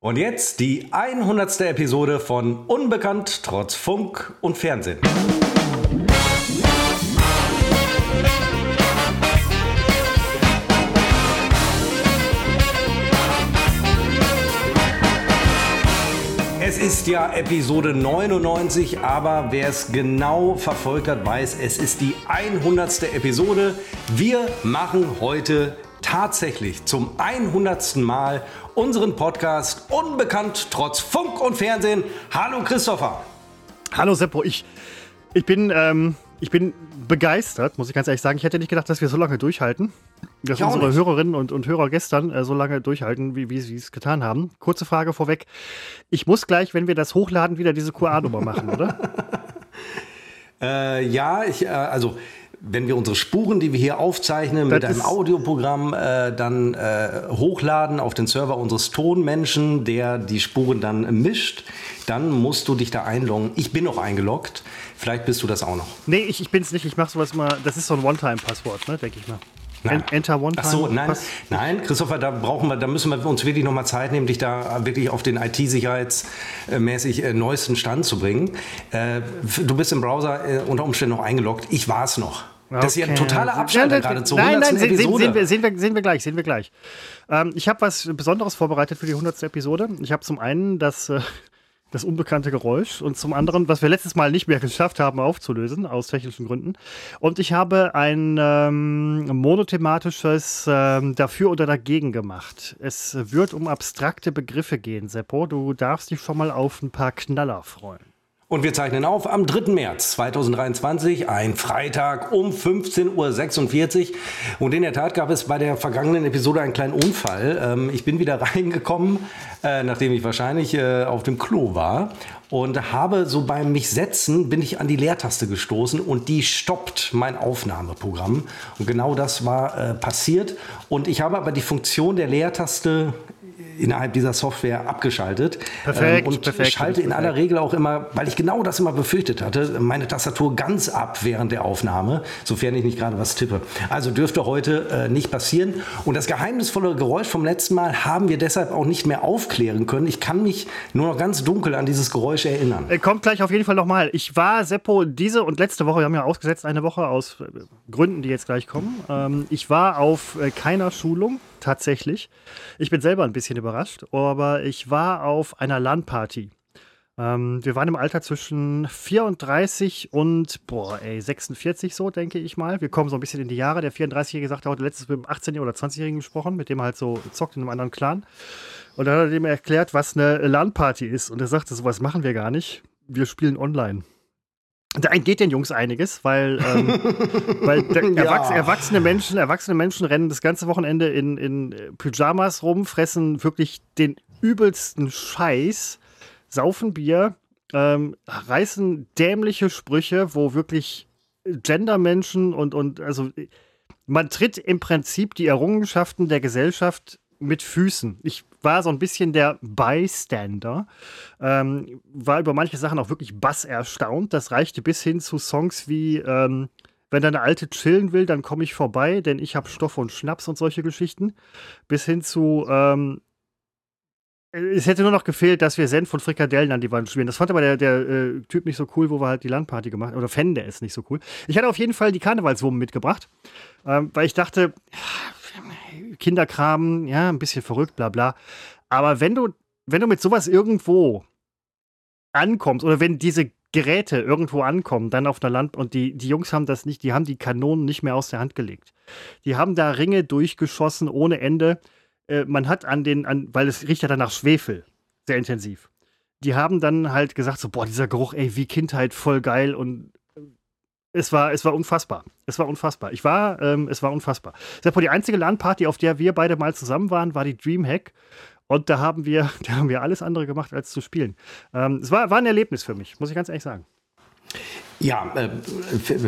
Und jetzt die 100. Episode von Unbekannt trotz Funk und Fernsehen. Es ist ja Episode 99, aber wer es genau verfolgt hat, weiß, es ist die 100. Episode. Wir machen heute tatsächlich zum 100. Mal unseren Podcast Unbekannt trotz Funk und Fernsehen. Hallo Christopher. Hallo Seppo, ich, ich, bin, ähm, ich bin begeistert, muss ich ganz ehrlich sagen. Ich hätte nicht gedacht, dass wir so lange durchhalten. Dass unsere nicht. Hörerinnen und, und Hörer gestern äh, so lange durchhalten, wie, wie sie es getan haben. Kurze Frage vorweg. Ich muss gleich, wenn wir das hochladen, wieder diese QA-Nummer machen, oder? äh, ja, ich, äh, also wenn wir unsere Spuren, die wir hier aufzeichnen, das mit einem Audioprogramm äh, dann äh, hochladen auf den Server unseres Tonmenschen, der die Spuren dann mischt, dann musst du dich da einloggen. Ich bin noch eingeloggt. Vielleicht bist du das auch noch. Nee, ich, ich bin's nicht. Ich mache sowas mal. Das ist so ein One-Time-Passwort, ne, denke ich mal. Nein. Enter One Time. Ach so, nein, nein, Christopher, da brauchen wir, da müssen wir uns wirklich nochmal Zeit nehmen, dich da wirklich auf den IT-sicherheitsmäßig äh, neuesten Stand zu bringen. Äh, du bist im Browser äh, unter Umständen noch eingeloggt. Ich war es noch. Okay. Das ist ja ein totaler Abstand ja, gerade zur Nein, nein, sehen, sehen, wir, sehen, wir, sehen wir gleich, sehen wir gleich. Ähm, ich habe was Besonderes vorbereitet für die 100. Episode. Ich habe zum einen das das unbekannte Geräusch und zum anderen, was wir letztes Mal nicht mehr geschafft haben aufzulösen, aus technischen Gründen. Und ich habe ein ähm, monothematisches ähm, Dafür oder Dagegen gemacht. Es wird um abstrakte Begriffe gehen, Seppo. Du darfst dich schon mal auf ein paar Knaller freuen. Und wir zeichnen auf am 3. März 2023, ein Freitag um 15.46 Uhr. Und in der Tat gab es bei der vergangenen Episode einen kleinen Unfall. Ähm, ich bin wieder reingekommen, äh, nachdem ich wahrscheinlich äh, auf dem Klo war. Und habe so beim mich setzen, bin ich an die Leertaste gestoßen und die stoppt mein Aufnahmeprogramm. Und genau das war äh, passiert. Und ich habe aber die Funktion der Leertaste innerhalb dieser Software abgeschaltet. Perfekt, ähm, und perfekt, schalte in aller Regel auch immer, weil ich genau das immer befürchtet hatte, meine Tastatur ganz ab während der Aufnahme, sofern ich nicht gerade was tippe. Also dürfte heute äh, nicht passieren. Und das geheimnisvolle Geräusch vom letzten Mal haben wir deshalb auch nicht mehr aufklären können. Ich kann mich nur noch ganz dunkel an dieses Geräusch erinnern. Äh, kommt gleich auf jeden Fall nochmal. Ich war, Seppo, diese und letzte Woche, wir haben ja ausgesetzt eine Woche aus äh, Gründen, die jetzt gleich kommen. Ähm, ich war auf äh, keiner Schulung tatsächlich. Ich bin selber ein bisschen überrascht, aber ich war auf einer LAN-Party. Ähm, wir waren im Alter zwischen 34 und, boah, ey, 46 so, denke ich mal. Wir kommen so ein bisschen in die Jahre. Der 34-Jährige sagte heute letztes mit dem 18- oder 20-Jährigen gesprochen, mit dem er halt so zockt in einem anderen Clan. Und dann hat er ihm erklärt, was eine LAN-Party ist. Und er sagte, sowas machen wir gar nicht. Wir spielen online. Da entgeht den Jungs einiges, weil, ähm, weil ja. erwachs erwachsene, Menschen, erwachsene Menschen rennen das ganze Wochenende in, in Pyjamas rum, fressen wirklich den übelsten Scheiß, saufen Bier, ähm, reißen dämliche Sprüche, wo wirklich Gendermenschen und, und also man tritt im Prinzip die Errungenschaften der Gesellschaft mit Füßen. Ich war so ein bisschen der Bystander, ähm, war über manche Sachen auch wirklich bass erstaunt. Das reichte bis hin zu Songs wie ähm, wenn deine Alte chillen will, dann komme ich vorbei, denn ich habe Stoff und Schnaps und solche Geschichten. Bis hin zu ähm, es hätte nur noch gefehlt, dass wir Senf und Frikadellen an die Wand spielen. Das fand aber der, der äh, Typ nicht so cool, wo wir halt die Landparty gemacht haben. Oder fände es nicht so cool. Ich hatte auf jeden Fall die Karnevalswummen mitgebracht, ähm, weil ich dachte, Kinderkram, ja, ein bisschen verrückt, bla bla. Aber wenn du, wenn du mit sowas irgendwo ankommst oder wenn diese Geräte irgendwo ankommen, dann auf einer Land und die, die Jungs haben das nicht, die haben die Kanonen nicht mehr aus der Hand gelegt. Die haben da Ringe durchgeschossen ohne Ende. Äh, man hat an den, an, weil es riecht ja dann nach Schwefel, sehr intensiv. Die haben dann halt gesagt, so, boah, dieser Geruch, ey, wie Kindheit, voll geil und es war, es war unfassbar. Es war unfassbar. Ich war, ähm, es war unfassbar. Seppo, die einzige LAN-Party, auf der wir beide mal zusammen waren, war die Dreamhack. Und da haben wir, da haben wir alles andere gemacht, als zu spielen. Ähm, es war, war ein Erlebnis für mich, muss ich ganz ehrlich sagen. Ja, äh,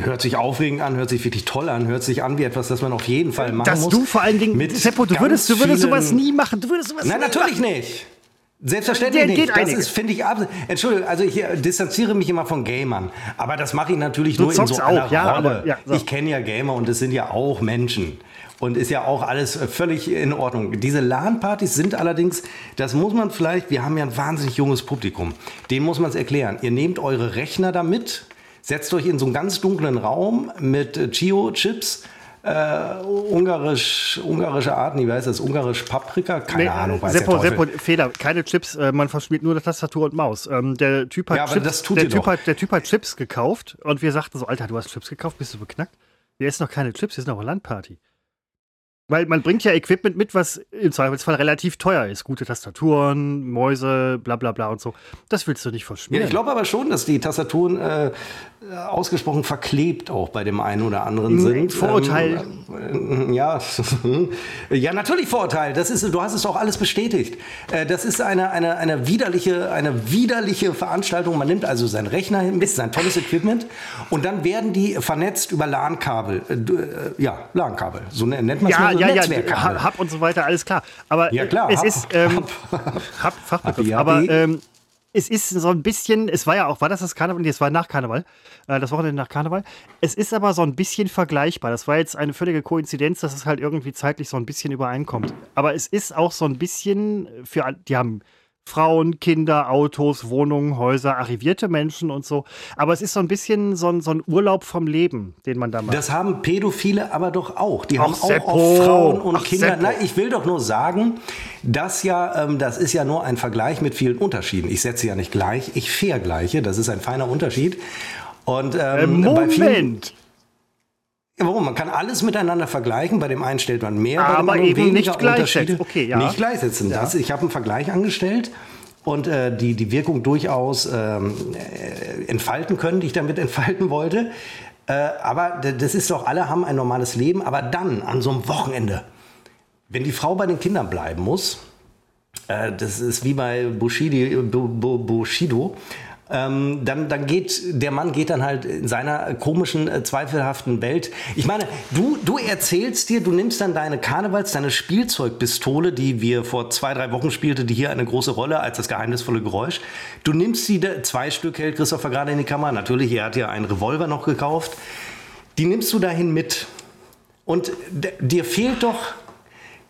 hört sich aufregend an, hört sich wirklich toll an, hört sich an wie etwas, das man auf jeden Fall machen Dass muss. Dass du vor allen Dingen, mit Seppo, du würdest, du würdest sowas nie machen. Du würdest sowas Nein, natürlich machen. nicht. Selbstverständlich nicht. Das einiges. ist, finde ich, absolut. Entschuldigung, also ich äh, distanziere mich immer von Gamern. Aber das mache ich natürlich du nur in so einer auch, ja, Rolle. Aber, ja, so. Ich kenne ja Gamer und es sind ja auch Menschen. Und ist ja auch alles völlig in Ordnung. Diese LAN-Partys sind allerdings, das muss man vielleicht, wir haben ja ein wahnsinnig junges Publikum, dem muss man es erklären. Ihr nehmt eure Rechner da mit, setzt euch in so einen ganz dunklen Raum mit Chio-Chips, äh, ungarisch, ungarische Arten, wie heißt das? Ungarisch Paprika? Keine nee, Ahnung. Weiß Seppo, Seppo, Fehler, keine Chips, äh, man verspielt nur Tastatur und Maus. Ähm, der, typ hat ja, Chips, der, typ hat, der Typ hat Chips gekauft und wir sagten so, Alter, du hast Chips gekauft, bist du beknackt? Hier ist noch keine Chips, hier ist noch eine Landparty. Weil man bringt ja Equipment mit, was im Zweifelsfall relativ teuer ist. Gute Tastaturen, Mäuse, bla bla bla und so. Das willst du nicht verschmieren. Ja, ich glaube aber schon, dass die Tastaturen äh, ausgesprochen verklebt auch bei dem einen oder anderen sind. Vorurteil. Ähm, ja, ja, natürlich Vorurteil. Das ist, du hast es auch alles bestätigt. Äh, das ist eine, eine, eine, widerliche, eine widerliche Veranstaltung. Man nimmt also seinen Rechner mit, sein tolles Equipment und dann werden die vernetzt über LAN-Kabel. Äh, äh ja, LAN-Kabel. So nennt man es. Ja, so ja, ja, Hub und so weiter, alles klar. Aber ja, klar, es Hub. ist ähm, Hub, Fachbegriff. Aber ähm, es ist so ein bisschen, es war ja auch, war das das Karneval? Nee, es war nach Karneval, äh, das Wochenende nach Karneval. Es ist aber so ein bisschen vergleichbar. Das war jetzt eine völlige Koinzidenz, dass es halt irgendwie zeitlich so ein bisschen übereinkommt. Aber es ist auch so ein bisschen für, die haben Frauen, Kinder, Autos, Wohnungen, Häuser, arrivierte Menschen und so. Aber es ist so ein bisschen so ein, so ein Urlaub vom Leben, den man da macht. Das haben Pädophile aber doch auch. Die Ach, haben auch auf Frauen und Ach, Kinder. Nein, ich will doch nur sagen, dass ja, ähm, das ist ja nur ein Vergleich mit vielen Unterschieden. Ich setze ja nicht gleich, ich vergleiche. Das ist ein feiner Unterschied. Und ähm, Moment. Bei vielen, Warum? Man kann alles miteinander vergleichen. Bei dem einen stellt man mehr, Aber bei dem anderen eben nicht gleichsetzen. Okay, ja. Nicht gleichsetzen. Ja. Das, ich habe einen Vergleich angestellt und äh, die, die Wirkung durchaus ähm, äh, entfalten können, die ich damit entfalten wollte. Äh, aber das ist doch, alle haben ein normales Leben. Aber dann, an so einem Wochenende, wenn die Frau bei den Kindern bleiben muss, äh, das ist wie bei Bushidi, Bushido, ähm, dann, dann geht der Mann geht dann halt in seiner komischen, äh, zweifelhaften Welt. Ich meine, du, du erzählst dir, du nimmst dann deine Karnevals, deine Spielzeugpistole, die wir vor zwei, drei Wochen spielte, die hier eine große Rolle als das geheimnisvolle Geräusch. Du nimmst sie, zwei Stück hält Christopher gerade in die Kamera. Natürlich, er hat ja einen Revolver noch gekauft. Die nimmst du dahin mit. Und dir fehlt doch,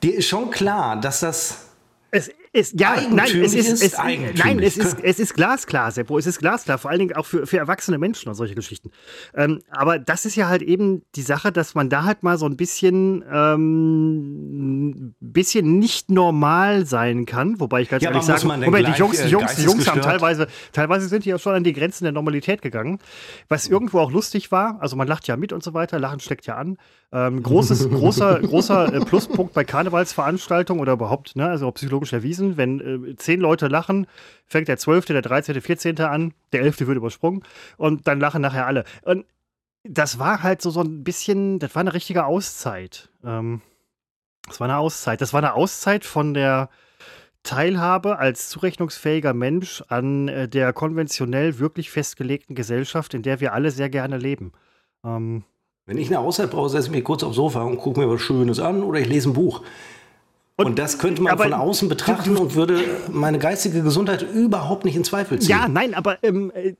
dir ist schon klar, dass das es ist, ja, nein, es ist, es, nein, es ist, es ist glasklar, Seppo, es ist glasklar, vor allen Dingen auch für, für erwachsene Menschen und solche Geschichten. Ähm, aber das ist ja halt eben die Sache, dass man da halt mal so ein bisschen, ähm, bisschen nicht normal sein kann, wobei ich ganz ja, ehrlich sage, Moment, die Jungs, die äh, Jungs, die Jungs haben teilweise, teilweise sind die ja schon an die Grenzen der Normalität gegangen, was irgendwo auch lustig war, also man lacht ja mit und so weiter, Lachen steckt ja an. Ähm, großes, großer, großer äh, Pluspunkt bei Karnevalsveranstaltungen oder überhaupt, ne, also psychologisch erwiesen, wenn äh, zehn Leute lachen, fängt der 12., der 13., 14. an, der 11. wird übersprungen und dann lachen nachher alle. Und das war halt so, so ein bisschen, das war eine richtige Auszeit. Ähm, das war eine Auszeit. Das war eine Auszeit von der Teilhabe als zurechnungsfähiger Mensch an äh, der konventionell wirklich festgelegten Gesellschaft, in der wir alle sehr gerne leben. Ähm, wenn ich eine Auszeit brauche, setze ich mich kurz aufs Sofa und gucke mir was Schönes an oder ich lese ein Buch. Und, und das könnte man von außen betrachten und würde meine geistige Gesundheit überhaupt nicht in Zweifel ziehen. Ja, nein, aber ähm, äh,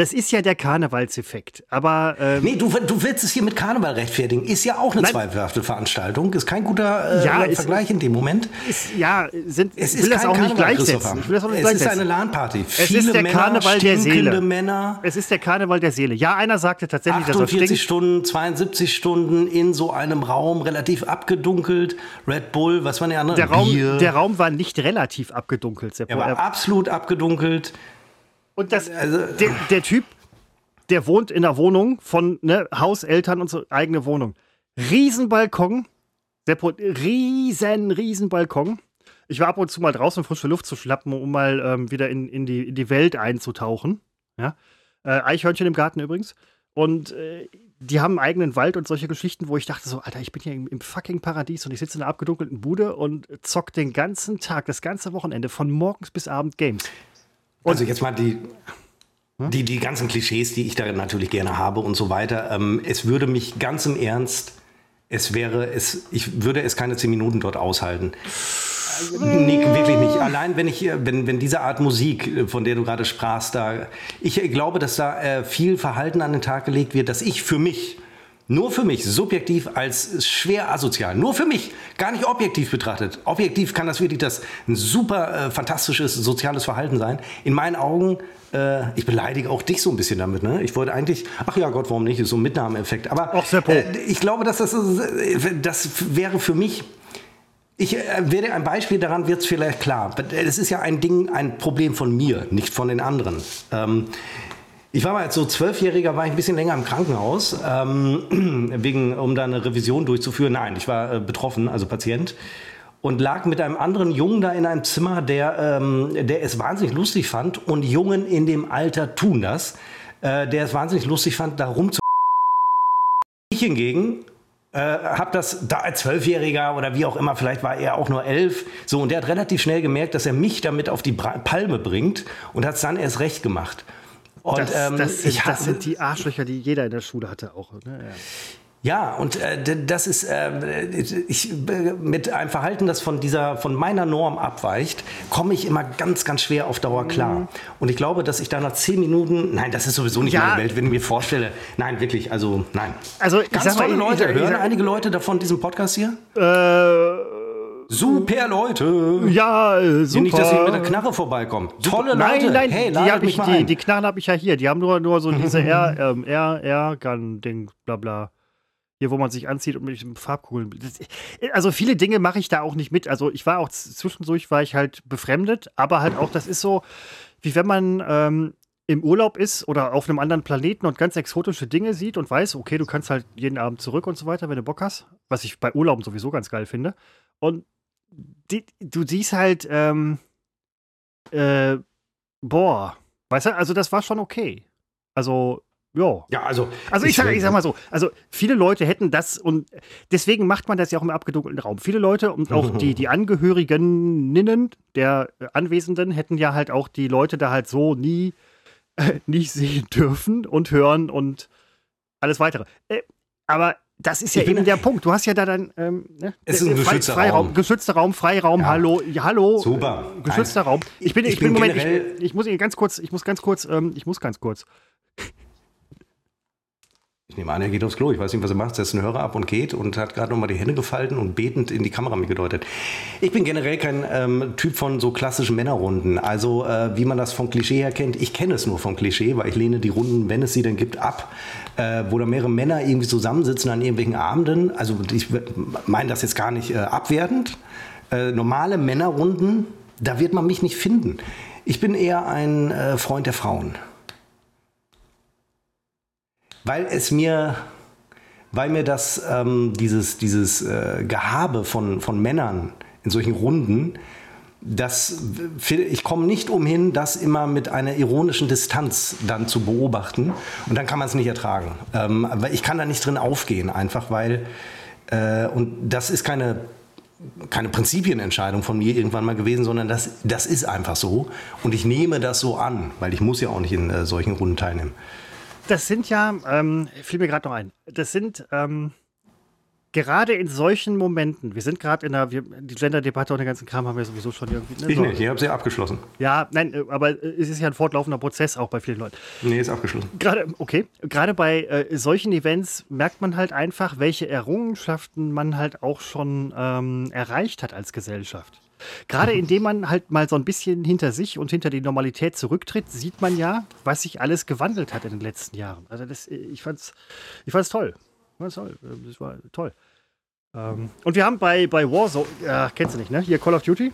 das ist ja der Karnevalseffekt. Aber ähm, nee, du, du willst es hier mit Karneval rechtfertigen. Ist ja auch eine nein, zweifelhafte Veranstaltung. Ist kein guter äh, ja, Vergleich ist, in dem Moment. Ist, ja, sind, es ist will das auch nicht gleichsetzen. Ich will das auch nicht es ist eine LAN-Party. Es ist der Männer, Karneval der Seele. Männer. Es ist der Karneval der Seele. Ja, einer sagte tatsächlich, 48 dass er Stunden, 72 Stunden in so einem Raum, relativ abgedunkelt. Red Bull, was war der andere? Der Raum, der Raum war nicht relativ abgedunkelt. Er war absolut abgedunkelt. Und das, also, der, der, Typ, der wohnt in der Wohnung von ne, Haus, Eltern und so, eigene Wohnung. Riesenbalkon. Seppo, riesen, riesen Balkon. Ich war ab und zu mal draußen, frische Luft zu schlappen, um mal ähm, wieder in, in, die, in die Welt einzutauchen. Ja? Äh, Eichhörnchen im Garten übrigens. Und äh, die haben einen eigenen Wald und solche Geschichten, wo ich dachte so, Alter, ich bin hier im, im, fucking Paradies und ich sitze in einer abgedunkelten Bude und zock den ganzen Tag, das ganze Wochenende, von morgens bis abend Games. Also jetzt mal die, die, die ganzen Klischees, die ich da natürlich gerne habe und so weiter. Ähm, es würde mich ganz im Ernst, es wäre, es, ich würde es keine zehn Minuten dort aushalten. Nee, wirklich nicht. Allein wenn ich, wenn, wenn diese Art Musik, von der du gerade sprachst, da, ich glaube, dass da äh, viel Verhalten an den Tag gelegt wird, dass ich für mich nur für mich, subjektiv als schwer asozial. Nur für mich, gar nicht objektiv betrachtet. Objektiv kann das wirklich das ein super äh, fantastisches soziales Verhalten sein. In meinen Augen, äh, ich beleidige auch dich so ein bisschen damit. Ne? Ich wollte eigentlich, ach ja Gott, warum nicht, ist so ein Mitnahmeeffekt. Aber äh, ich glaube, dass das, äh, das wäre für mich ich äh, werde ein Beispiel daran wird es vielleicht klar. Es ist ja ein Ding, ein Problem von mir, nicht von den anderen. Ähm, ich war mal als so Zwölfjähriger, war ich ein bisschen länger im Krankenhaus, ähm, wegen, um da eine Revision durchzuführen. Nein, ich war äh, betroffen, also Patient. Und lag mit einem anderen Jungen da in einem Zimmer, der, ähm, der es wahnsinnig lustig fand. Und Jungen in dem Alter tun das. Äh, der es wahnsinnig lustig fand, da rum zu. Ich hingegen äh, habe das da als Zwölfjähriger oder wie auch immer, vielleicht war er auch nur elf, so und der hat relativ schnell gemerkt, dass er mich damit auf die Palme bringt und hat es dann erst recht gemacht. Und Das, ähm, das, sind, das sind die Arschlöcher, die jeder in der Schule hatte auch. Ne? Ja. ja, und äh, das ist äh, ich, mit einem Verhalten, das von dieser von meiner Norm abweicht, komme ich immer ganz, ganz schwer auf Dauer klar. Und ich glaube, dass ich da nach zehn Minuten, nein, das ist sowieso nicht Ja. meine Welt, wenn ich mir vorstelle, nein, wirklich, also nein. Also, Ganz mal, tolle ich- Leute. ich- ich Hören einige Leute davon diesen Podcast hier? Äh, Super Leute. ja, äh, super. Nicht, dass sie mit der Knarre vorbeikommen. Tolle Nein, Leute. nein, hey, die, ich, die, die Knarren habe ich ja hier. Die haben nur, nur so diese R, ähm, R, R-Gun-Ding, bla bla. Hier, wo man sich anzieht und mit Farbkugeln. Das, also viele Dinge mache ich da auch nicht mit. Also ich war auch zwischendurch, war ich halt befremdet, aber halt auch, das ist so, wie wenn man ähm, im Urlaub ist oder auf einem anderen Planeten und ganz exotische Dinge sieht und weiß, okay, du kannst halt jeden Abend zurück und so weiter, wenn du Bock hast. Was ich bei Urlauben sowieso ganz geil finde. Und die, du siehst halt, ähm, äh, boah, weißt du, also das war schon okay. Also, ja. ja, also, Also ich, sag, ich sag mal so, also viele Leute hätten das und deswegen macht man das ja auch im abgedunkelten Raum. Viele Leute und auch die, die Angehörigeninnen der äh, Anwesenden hätten ja halt auch die Leute da halt so nie äh, nicht sehen dürfen und hören und alles weitere. Äh, aber das ist ja eben der Punkt. Du hast ja da dann ähm, ne? Es ist ein geschützter Freiraum, Raum. geschützter Raum, Freiraum, Ja. hallo, ja, hallo, Super. äh, geschützter Nein. Raum. Ich bin, Ich ich, bin, bin Moment, ich, ich muss Ihnen ganz kurz, ich muss ganz kurz, ähm, ich muss ganz kurz. Ich nehme an, er geht aufs Klo. Ich weiß nicht, was er macht. Setzt einen Hörer ab und geht und hat gerade nochmal die Hände gefalten und betend in die Kamera mir gedeutet. Ich bin generell kein ähm, Typ von so klassischen Männerrunden. Also, äh, wie man das vom Klischee her kennt. Ich kenne es nur vom Klischee, weil ich lehne die Runden, wenn es sie denn gibt, ab. Äh, wo da mehrere Männer irgendwie zusammensitzen an irgendwelchen Abenden. Also, ich meine das jetzt gar nicht äh, abwertend. Äh, normale Männerrunden, da wird man mich nicht finden. Ich bin eher ein äh, Freund der Frauen. Weil es mir, weil mir das, ähm, dieses, dieses äh, Gehabe von, von Männern in solchen Runden, das, ich komme nicht umhin, das immer mit einer ironischen Distanz dann zu beobachten. Und dann kann man es nicht ertragen. Ähm, aber ich kann da nicht drin aufgehen, einfach weil, äh, und das ist keine, keine Prinzipienentscheidung von mir irgendwann mal gewesen, sondern das, das ist einfach so. Und ich nehme das so an, weil ich muss ja auch nicht in äh, solchen Runden teilnehmen. Das sind ja, ähm, fiel mir gerade noch ein, das sind ähm, gerade in solchen Momenten, wir sind gerade in der, wir, die Gender-Debatte und den ganzen Kram haben wir sowieso schon irgendwie. ne, Ich so. nicht, ich habe sie abgeschlossen. Ja, nein, äh, aber äh, es ist ja ein fortlaufender Prozess auch bei vielen Leuten. Nee, ist abgeschlossen. Gerade, okay, gerade bei äh, solchen Events merkt man halt einfach, welche Errungenschaften man halt auch schon ähm, erreicht hat als Gesellschaft. Gerade indem man halt mal so ein bisschen hinter sich und hinter die Normalität zurücktritt, sieht man ja, was sich alles gewandelt hat in den letzten Jahren. Also das, äh, ich fand's, ich fand's toll. Ich fand's toll. Äh, Das war toll. Ähm, und wir haben bei, bei Warzone, ja, kennst du nicht, ne? Hier Call of Duty.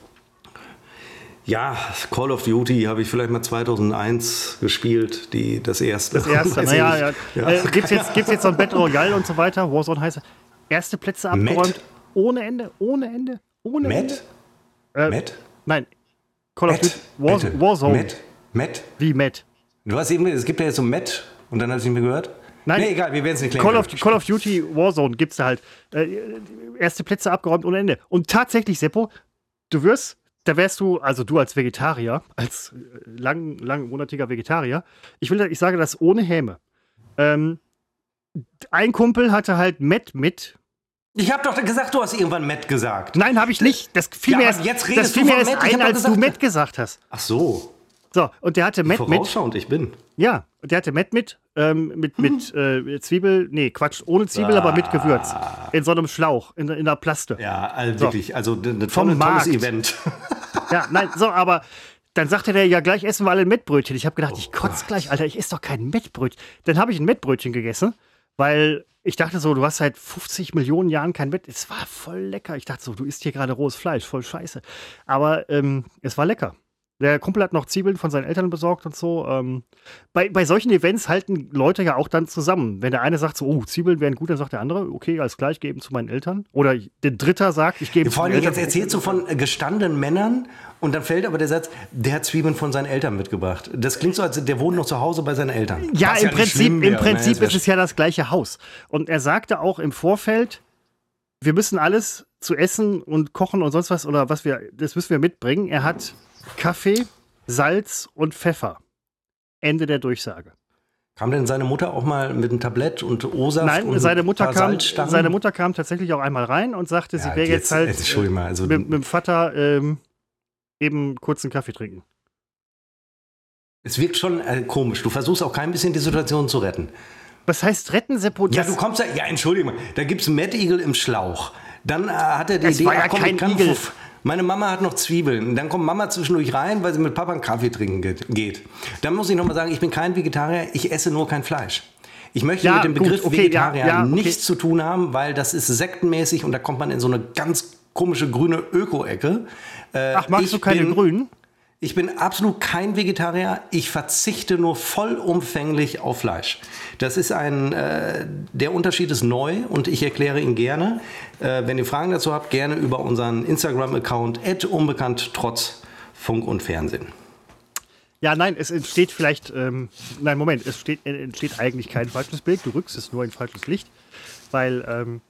Ja, Call of Duty habe ich vielleicht mal 2001 gespielt, die, das erste. Das erste, naja, ja. ja. Äh, gibt's, jetzt, gibt's jetzt so ein Battle Royale und so weiter? Warzone heißt erste Plätze Matt? abgeräumt. Ohne Ende, ohne Ende, ohne Ende. Äh, Matt? Nein. Call of Matt? Duty War. Warzone. Matt? Matt? Wie Matt? Du hast eben, es gibt ja jetzt so Matt und dann hast du nicht mehr gehört? Nein. Nee, egal, wir werden es nicht klären. Call of. Call of Duty Warzone gibt's da halt. Äh, erste Plätze abgeräumt ohne Ende. Und tatsächlich, Seppo, du wirst, da wärst du, also du als Vegetarier, als äh, lang, langmonatiger Vegetarier, ich will, ich sage das ohne Häme. Ähm, ein Kumpel hatte halt Matt mit. Ich habe doch gesagt, du hast irgendwann Matt gesagt. Nein, habe ich nicht. Das fiel Ja, mir erst, jetzt das redest fiel du mir erst Matt. Ein, als du gesagt- Matt gesagt hast. Ach so. So, und der hatte Matt mit. Vorausschauend ich bin. Ja, und der hatte Matt mit, ähm, mit, mit äh, Zwiebel, nee, Quatsch, ohne Zwiebel, aber mit Gewürz. In so einem Schlauch, in, in einer Plaste. Ja, also So. wirklich, also ein Vom tolles Markt. Event. Ja, nein, so, aber dann sagte der, ja, gleich essen wir alle ein Mettbrötchen. Ich habe gedacht, ich kotze gleich, Alter, ich esse doch kein Mettbrötchen. Dann habe ich ein Mettbrötchen gegessen, weil ich dachte so, du hast seit 50 Millionen Jahren kein Mett. Es war voll lecker. Ich dachte so, du isst hier gerade rohes Fleisch, voll scheiße. Aber ähm, es war lecker. Der Kumpel hat noch Zwiebeln von seinen Eltern besorgt und so. Ähm, bei, bei solchen Events halten Leute ja auch dann zusammen. Wenn der eine sagt so, oh, Zwiebeln wären gut, dann sagt der andere, okay, alles gleich, geben zu meinen Eltern. Oder der Dritter sagt, ich gebe zu Vor meinen allem Eltern. jetzt erzählst du von äh, gestandenen Männern und dann fällt aber der Satz, der hat Zwiebeln von seinen Eltern mitgebracht. Das klingt so, als der wohnt noch zu Hause bei seinen Eltern. Ja, im nicht Prinzip, im ne? Prinzip ist es ja das gleiche Haus. Und er sagte auch im Vorfeld, wir müssen alles zu essen und kochen und sonst was oder was wir, das müssen wir mitbringen. Er hat Kaffee, Salz und Pfeffer. Ende der Durchsage. Kam denn seine Mutter auch mal mit einem Tablett und O-Saft Nein, und seine ein Mutter, kam, seine Mutter kam tatsächlich auch einmal rein und sagte, sie Ja, wäre jetzt, jetzt- halt jetzt, Entschuldigung mal, also- mit, mit dem Vater ähm, eben kurz einen Kaffee trinken. Es wirkt schon äh, komisch. Du versuchst auch kein bisschen die Situation zu retten. Was heißt retten, Seppo? Ja, du kommst da, ja, entschuldige mal, da gibt's einen Mad Eagle im Schlauch. Dann äh, hat er die Es Idee, war ja ach komm, kein ich kann Igel. Meine Mama hat noch Zwiebeln. Dann kommt Mama zwischendurch rein, weil sie mit Papa einen Kaffee trinken geht. Dann muss ich noch mal sagen, ich bin kein Vegetarier, ich esse nur kein Fleisch. Ich möchte Ja, mit dem gut, Begriff okay, Vegetarier ja, ja, okay. nichts zu tun haben, weil das ist sektenmäßig und da kommt man in so eine ganz komische grüne Öko-Ecke. Äh, Ach, magst du keine bin- Grünen? Ich bin absolut kein Vegetarier. Ich verzichte nur vollumfänglich auf Fleisch. Das ist ein, äh, der Unterschied ist neu und ich erkläre ihn gerne. Äh, wenn ihr Fragen dazu habt, gerne über unseren Instagram-Account unbekannt trotz Funk und Fernsehen. Ja, nein, es entsteht vielleicht, ähm, nein, Moment, es steht, äh, entsteht eigentlich kein falsches Bild, du rückst es nur in falsches Licht, weil, ähm,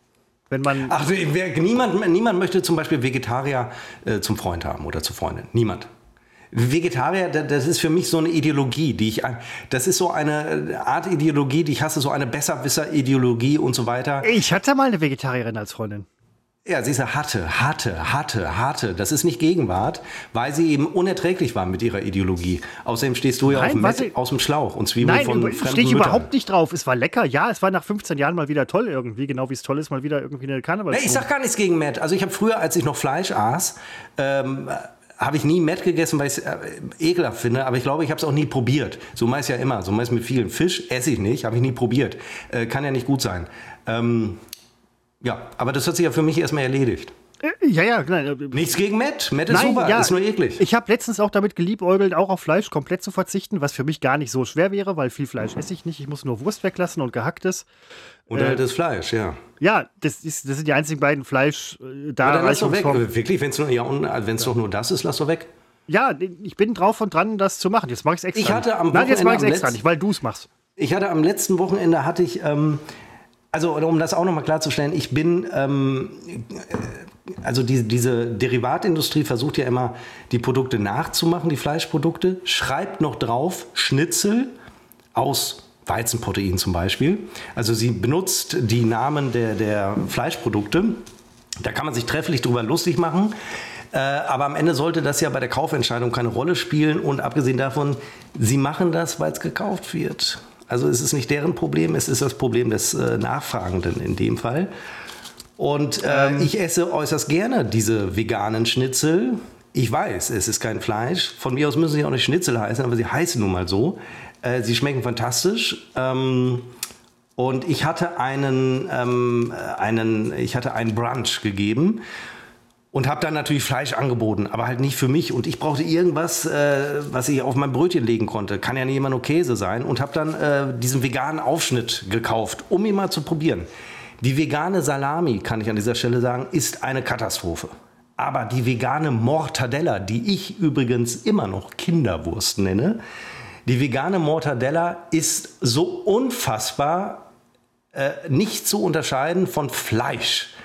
wenn man, Ach, wer, niemand, niemand möchte zum Beispiel Vegetarier äh, zum Freund haben oder zur Freundin. Niemand. Vegetarier, da- das ist für mich so eine Ideologie, die ich, das ist so eine Art Ideologie, die ich hasse, so eine Besserwisser-Ideologie und so weiter. ich hatte mal eine Vegetarierin als Freundin. Ja, sie ist hatte, hatte, hatte, hatte. Das ist nicht Gegenwart, weil sie eben unerträglich war mit ihrer Ideologie. Außerdem stehst du ja Nein, auf ich- aus dem Schlauch und Zwiebeln Nein, von stehe fremden ich Müttern. überhaupt nicht drauf. Es war lecker, ja, es war nach 15 Jahren mal wieder toll irgendwie, genau wie es toll ist, mal wieder irgendwie eine Karneval. Nee, ich sag gar nichts gegen Matt. Also ich habe früher, als ich noch Fleisch aß, ähm, habe ich nie Matt gegessen, weil ich es äh, ekelhaft finde. Aber ich glaube, ich habe es auch nie probiert. So meist ja immer. So meist mit vielen Fisch esse ich nicht, habe ich nie probiert. Äh, kann ja nicht gut sein. Ähm, ja, aber das hat sich ja für mich erstmal erledigt. Äh, ja, ja, nein, äh, Nichts gegen Matt. Matt ist Nein, super, ja, ist nur eklig. Ich habe letztens auch damit geliebäugelt, auch auf Fleisch komplett zu verzichten, was für mich gar nicht so schwer wäre, weil viel Fleisch esse ich nicht. Ich muss nur Wurst weglassen und gehacktes. Und halt das Fleisch, ja. Ja, das, ist, das sind die einzigen beiden Fleisch äh, da. Aber dann lass doch weg. Wirklich, wenn es nur, ja, und, äh, doch nur das ist, lass doch weg. Ja, ich bin drauf und dran, das zu machen. Jetzt mache ich es extra. Ich hatte am nicht. Nein, jetzt mache ich es Wochenende extra nicht, weil du es machst. Ich hatte am letzten Wochenende hatte ich, ähm, also um das auch nochmal klarzustellen, ich bin, ähm, äh, also die, diese Derivatindustrie versucht ja immer, die Produkte nachzumachen, die Fleischprodukte, schreibt noch drauf Schnitzel aus Weizenprotein zum Beispiel. Also sie benutzt die Namen der, der Fleischprodukte. Da kann man sich trefflich drüber lustig machen. Äh, aber am Ende sollte das ja bei der Kaufentscheidung keine Rolle spielen. Und abgesehen davon, sie machen das, weil es gekauft wird. Also es ist nicht deren Problem, es ist das Problem des äh, Nachfragenden in dem Fall. Und äh, ich esse äußerst gerne diese veganen Schnitzel. Ich weiß, es ist kein Fleisch. Von mir aus müssen sie auch nicht Schnitzel heißen, aber sie heißen nun mal so. Äh, sie schmecken fantastisch. Ähm, und ich hatte einen, ähm, einen, ich hatte einen Brunch gegeben und habe dann natürlich Fleisch angeboten, aber halt nicht für mich. Und ich brauchte irgendwas, äh, was ich auf mein Brötchen legen konnte. Kann ja nicht immer nur Käse sein. Und habe dann äh, diesen veganen Aufschnitt gekauft, um ihn mal zu probieren. Die vegane Salami, kann ich an dieser Stelle sagen, ist eine Katastrophe. Aber die vegane Mortadella, die ich übrigens immer noch Kinderwurst nenne, die vegane Mortadella ist so unfassbar äh, nicht zu unterscheiden von Fleisch,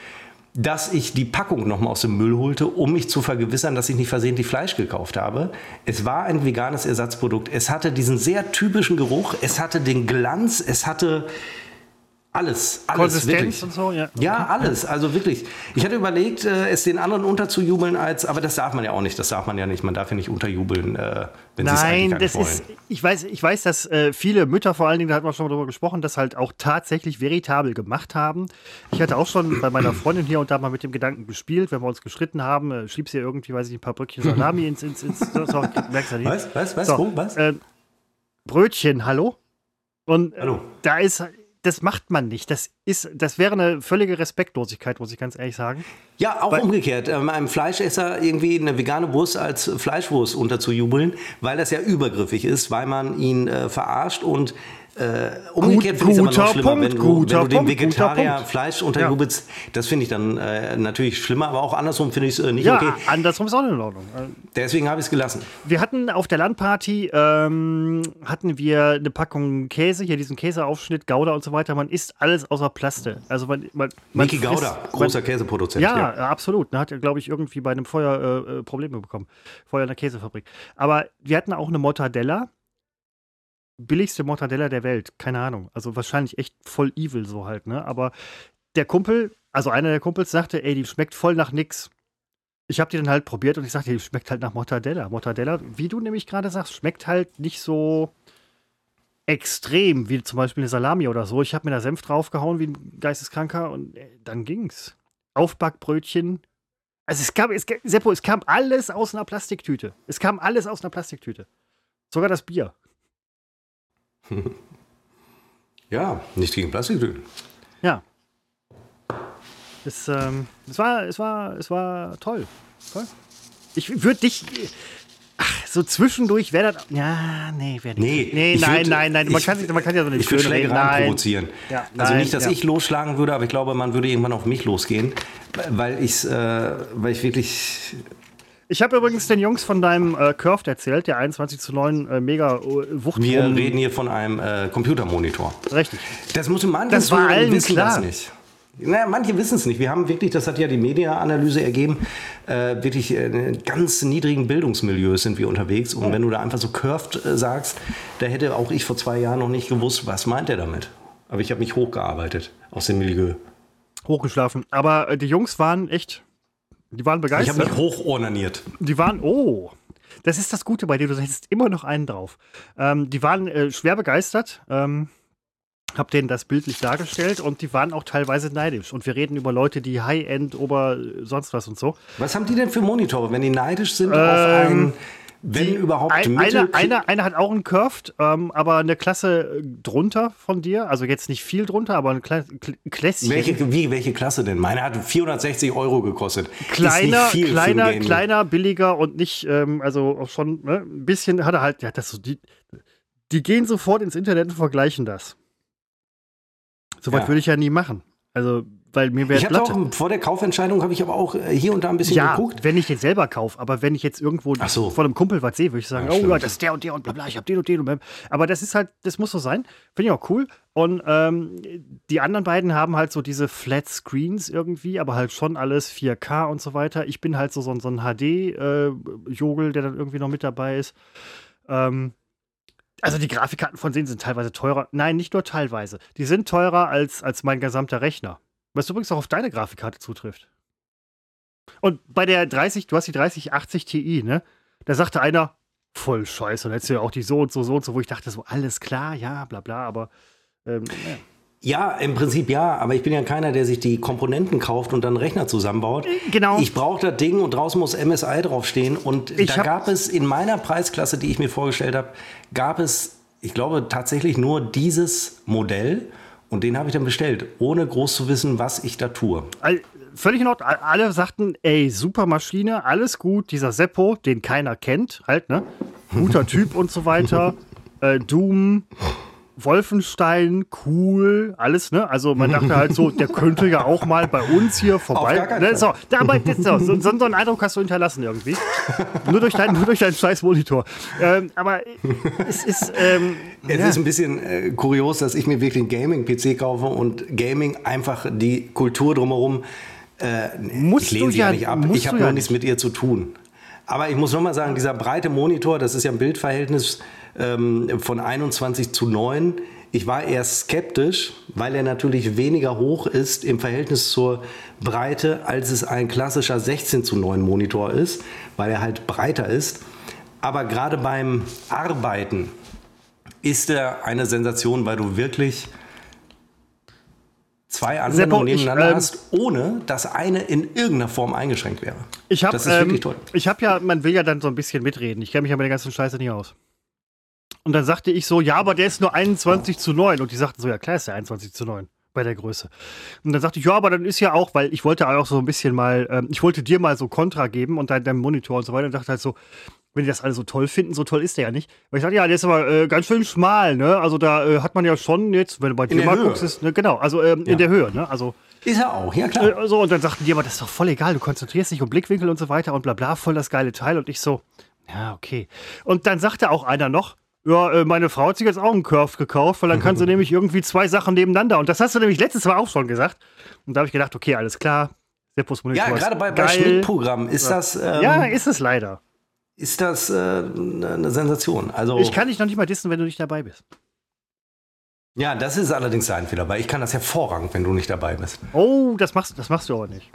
dass ich die Packung nochmal aus dem Müll holte, um mich zu vergewissern, dass ich nicht versehentlich Fleisch gekauft habe. Es war ein veganes Ersatzprodukt. Es hatte diesen sehr typischen Geruch, es hatte den Glanz, es hatte Alles, alles. Konsistenz wirklich. und so, ja. Ja, alles. Also wirklich. Ich hatte überlegt, äh, es den anderen unterzujubeln als, aber das darf man ja auch nicht. Das darf man ja nicht. Man darf ja nicht unterjubeln, äh, wenn sie es Nein, das nicht ist, wollen. ich weiß, ich weiß, dass äh, viele Mütter vor allen Dingen, da hat man schon mal drüber gesprochen, das halt auch tatsächlich veritabel gemacht haben. Ich hatte auch schon bei meiner Freundin hier und da mal mit dem Gedanken gespielt, wenn wir uns gestritten haben, äh, schiebst ihr irgendwie, weiß ich, nicht, ein paar Brötchen Salami ins, ins, ins so, so, merkst du nicht? Was? Was? Was? So, Wo? Was? Äh, Brötchen, hallo? Und äh, Hallo. da ist, das macht man nicht. Das ist, das wäre eine völlige Respektlosigkeit, muss ich ganz ehrlich sagen. Ja, auch Weil- umgekehrt. Ähm, einem Fleischesser irgendwie eine vegane Wurst als Fleischwurst unterzujubeln, weil das ja übergriffig ist, weil man ihn äh, verarscht und äh, umgekehrt finde ich es aber noch schlimmer, Punkt, wenn du, guter wenn du dem Punkt, Vegetarier. Fleisch unterjubelst. Das finde ich dann äh, natürlich schlimmer, aber auch andersrum finde ich es äh, nicht Ja, okay. andersrum ist auch in Ordnung. Äh, Deswegen habe ich es gelassen. Wir hatten auf der Landparty ähm, hatten wir eine Packung Käse, hier diesen Käseaufschnitt, Gouda und so weiter. Man isst alles außer Plaste. Also man, man, man Niki Gauda, großer Käseproduzent. Ja, absolut. Da hat er, glaube ich, irgendwie bei einem Feuer äh, äh, Probleme bekommen. Feuer in der Käsefabrik. Aber wir hatten auch eine Mortadella. Billigste Mortadella der Welt. Keine Ahnung. Also wahrscheinlich echt voll evil so halt, ne? Aber der Kumpel, also einer der Kumpels sagte, ey, die schmeckt voll nach nix. Ich habe die dann halt probiert und ich sagte, die schmeckt halt nach Mortadella. Mortadella, wie du nämlich gerade sagst, schmeckt halt nicht so extrem wie zum Beispiel eine Salami oder so. Ich habe mir da Senf draufgehauen wie ein Geisteskranker und äh, dann ging's. Aufbackbrötchen. Also es kam, es, Seppo, es kam alles aus einer Plastiktüte. Es kam alles aus einer Plastiktüte. Sogar das Bier. Ja, nicht gegen Plastiktüten. Ja. Es, ähm, es, war, es, war, es war toll. toll. Ich würde dich. Ach, so zwischendurch wäre das. Ja, nee, wäre nicht. Nee, nee nein, würd- nein, nein. Man, ich- kann, sich- man kann ja so nicht Ich würde. Schlägereien provozieren. Ja, also nein, nicht, dass ja. ich losschlagen würde, aber ich glaube, man würde irgendwann auf mich losgehen, weil, ich's, äh, weil ich wirklich Ich habe übrigens den Jungs von deinem äh, Curved erzählt, der 21 zu 9 äh, mega äh, Wucht. Wir reden hier von einem äh, Computermonitor. Richtig. Das muss manche Das war allen wissen klar. das nicht. Naja, manche wissen es nicht. Wir haben wirklich, das hat ja die Media-Analyse ergeben, äh, wirklich äh, in ganz niedrigen Bildungsmilieus sind wir unterwegs. Und wenn du da einfach so curved äh, sagst, da hätte auch ich vor zwei Jahren noch nicht gewusst, was meint er damit. Aber ich habe mich hochgearbeitet aus dem Milieu. Hochgeschlafen. Aber äh, die Jungs waren echt. Die waren Ich habe begeistert. mich hochornaniert. Die waren, oh, das ist das Gute bei dir, du hättest immer noch einen drauf. Ähm, die waren äh, schwer begeistert, ähm, hab denen das bildlich dargestellt und die waren auch teilweise neidisch. Und wir reden über Leute, die High-End, Ober, sonst was und so. Was haben die denn für Monitore, wenn die neidisch sind auf Ähm, wenn überhaupt, Ein, Mittel einer, einer, einer hat auch einen Curved, ähm, aber eine Klasse äh, drunter von dir. Also jetzt nicht viel drunter, aber ein Kle Kl Klässchen. welche, wie, welche Klasse denn? Meine hat 460 Euro gekostet. Kleiner, kleiner, kleiner, billiger und nicht, ähm, also schon ne, ein bisschen hat er halt, ja, das so, die, die gehen sofort ins Internet und vergleichen das. Soweit Ja. würde ich ja nie machen. Also, weil mir wäre Ich habe auch vor der Kaufentscheidung habe ich aber auch äh, hier und da ein bisschen ja, geguckt. wenn ich den selber kaufe, aber wenn ich jetzt irgendwo so. von einem Kumpel was sehe, würde ich sagen, Ja, oh ja, das ist der und der und bla bla, ich habe den und den und bla. Aber das ist halt, das muss so sein. Finde ich auch cool. Und ähm, die anderen beiden haben halt so diese Flat Screens irgendwie, aber halt schon alles 4K und so weiter. Ich bin halt so, so, ein- so ein HD-Jogel, der dann irgendwie noch mit dabei ist. Ähm, also die Grafikkarten von denen sind teilweise teurer. Nein, nicht nur teilweise. Die sind teurer als, als mein gesamter Rechner. Was übrigens auch auf deine Grafikkarte zutrifft. Und bei der 30, du hast die 3080 Ti, ne? Da sagte einer, voll scheiße, dann hättest du ja auch die so und so, so und so, wo ich dachte, so alles klar, ja, bla bla, aber ähm, ja. Ja, im Prinzip ja, aber ich bin ja keiner, der sich die Komponenten kauft und dann einen Rechner zusammenbaut. Genau. Ich brauche das Ding und draußen muss MSI draufstehen. Und Ich da gab es in meiner Preisklasse, die ich mir vorgestellt habe, gab es, ich glaube, tatsächlich nur dieses Modell. Und den habe ich dann bestellt, ohne groß zu wissen, was ich da tue. All, völlig in Ordnung. All- Alle sagten, ey, super Maschine, alles gut. Dieser Seppo, den keiner kennt, halt, ne? Guter Typ und so weiter. Äh, Doom, Wolfenstein, cool, alles, ne? Also man dachte halt so, der könnte ja auch mal bei uns hier vorbei. Ne? So, da, aber so, so, so einen Eindruck hast du hinterlassen irgendwie. nur, durch dein, nur durch deinen scheiß Monitor. Ähm, aber es ist. Ähm, Es ja. ist ein bisschen äh, kurios, dass ich mir wirklich einen Gaming-PC kaufe und Gaming einfach die Kultur drumherum. Äh, Musst ich lehne sie ja- ja nicht ab. Ich habe du ja nur nichts mit ihr zu tun. Aber ich muss nochmal sagen, dieser breite Monitor, das ist ja ein Bildverhältnis ähm, von 21 zu 9, Ich war eher skeptisch, weil er natürlich weniger hoch ist im Verhältnis zur Breite, als es ein klassischer 16 zu 9 Monitor ist, weil er halt breiter ist. Aber gerade beim Arbeiten ist er eine Sensation, weil du wirklich zwei Anwendungen Seppo, ich, nebeneinander ähm, hast, ohne dass eine in irgendeiner Form eingeschränkt wäre. Ich habe das ist wirklich toll. ich habe ja, man will ja dann so ein bisschen mitreden. Ich kenne mich ja mit der ganzen Scheiße nicht aus. Und dann sagte ich so, ja, aber der ist nur 21 zu 9. Und die sagten so, ja klar ist der 21 zu 9 bei der Größe. Und dann sagte ich, ja, aber dann ist ja auch, weil ich wollte auch so ein bisschen mal, ähm, ich wollte dir mal so Kontra geben und dein, deinem Monitor und so weiter und dachte halt so, wenn die das alle so toll finden, so toll ist der ja nicht. Weil ich sagte, ja, der ist aber äh, ganz schön schmal, ne? Also da äh, hat man ja schon jetzt, wenn du bei dir mal Höhe. guckst, ist, ne, genau, also ähm, Ja. in der Höhe, ne? Also Ist er auch, ja klar. äh, so, und dann sagten die, aber das ist doch voll egal, du konzentrierst dich um Blickwinkel und so weiter und bla bla, voll das geile Teil. Und ich so, ja, okay. Und dann sagte auch einer noch, ja, äh, meine Frau hat sich jetzt auch einen Curve gekauft, weil dann kann sie nämlich irgendwie zwei Sachen nebeneinander. Und das hast du nämlich letztes Mal auch schon gesagt. Und da habe ich gedacht, okay, alles klar. Seppos Monitor ja, gerade bei, bei. Schnittprogrammen ist das, ähm, Ja, ist es leider. Ist das äh, eine Sensation. Also, Ich kann dich noch nicht mal dissen, wenn du nicht dabei bist. ja, das ist allerdings sein Fehler, weil ich kann das hervorragend, wenn du nicht dabei bist. Oh, das machst, das machst du aber nicht.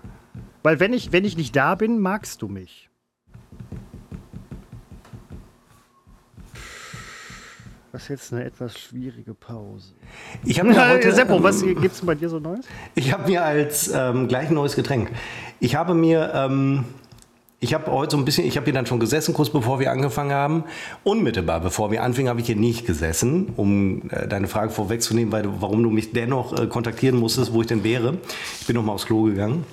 Weil wenn ich, wenn ich nicht da bin, magst du mich. Das ist jetzt eine etwas schwierige Pause. Ich habe mir heute, Seppo, ähm, was gibt's denn bei dir so Neues? Ich habe mir als ähm, gleich ein neues Getränk. Ich habe mir, ähm, ich habe heute so ein bisschen, ich habe hier dann schon gesessen, kurz bevor wir angefangen haben. Unmittelbar bevor wir anfingen, habe ich hier nicht gesessen, um äh, deine Frage vorwegzunehmen, weil warum du mich dennoch äh, kontaktieren musstest, wo ich denn wäre. Ich bin noch mal aufs Klo gegangen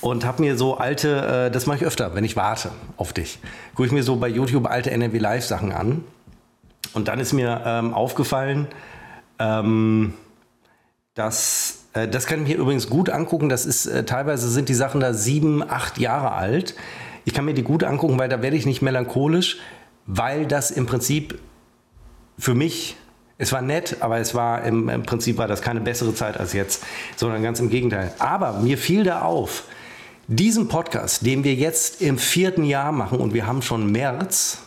und habe mir so alte, äh, das mache ich öfter, wenn ich warte auf dich, gucke ich mir so bei YouTube alte NRW Live Sachen an. Und dann ist mir ähm, aufgefallen, ähm, das, äh, das kann ich mir übrigens gut angucken. Das ist äh, teilweise sind die Sachen da sieben, acht Jahre alt. Ich kann mir die gut angucken, weil da werde ich nicht melancholisch, weil das im Prinzip für mich, es war nett, aber es war im, im Prinzip war das keine bessere Zeit als jetzt, sondern ganz im Gegenteil. Aber mir fiel da auf, diesen Podcast, den wir jetzt im vierten Jahr machen und wir haben schon März,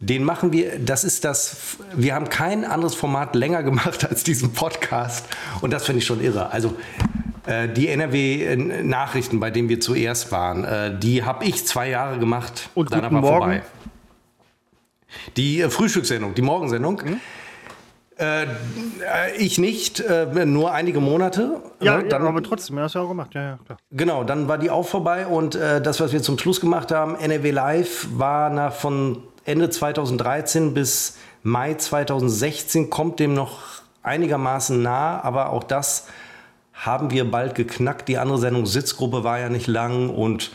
den machen wir, das ist das, wir haben kein anderes Format länger gemacht als diesen Podcast. Und das finde ich schon irre. Also äh, die NRW-Nachrichten, bei denen wir zuerst waren, äh, die habe ich zwei Jahre gemacht. Und Guten war Morgen. vorbei. Die äh, Frühstückssendung, die Morgensendung. Hm? Äh, ich nicht, äh, nur einige Monate. Ja, Ne, ja, aber trotzdem, ja, hast du ja auch gemacht. Ja, ja, klar. Genau, dann war die auch vorbei und äh, das, was wir zum Schluss gemacht haben, NRW Live, war nach von Ende 2013 bis Mai 2016, kommt dem noch einigermaßen nah, aber auch das haben wir bald geknackt. Die andere Sendung Sitzgruppe war ja nicht lang und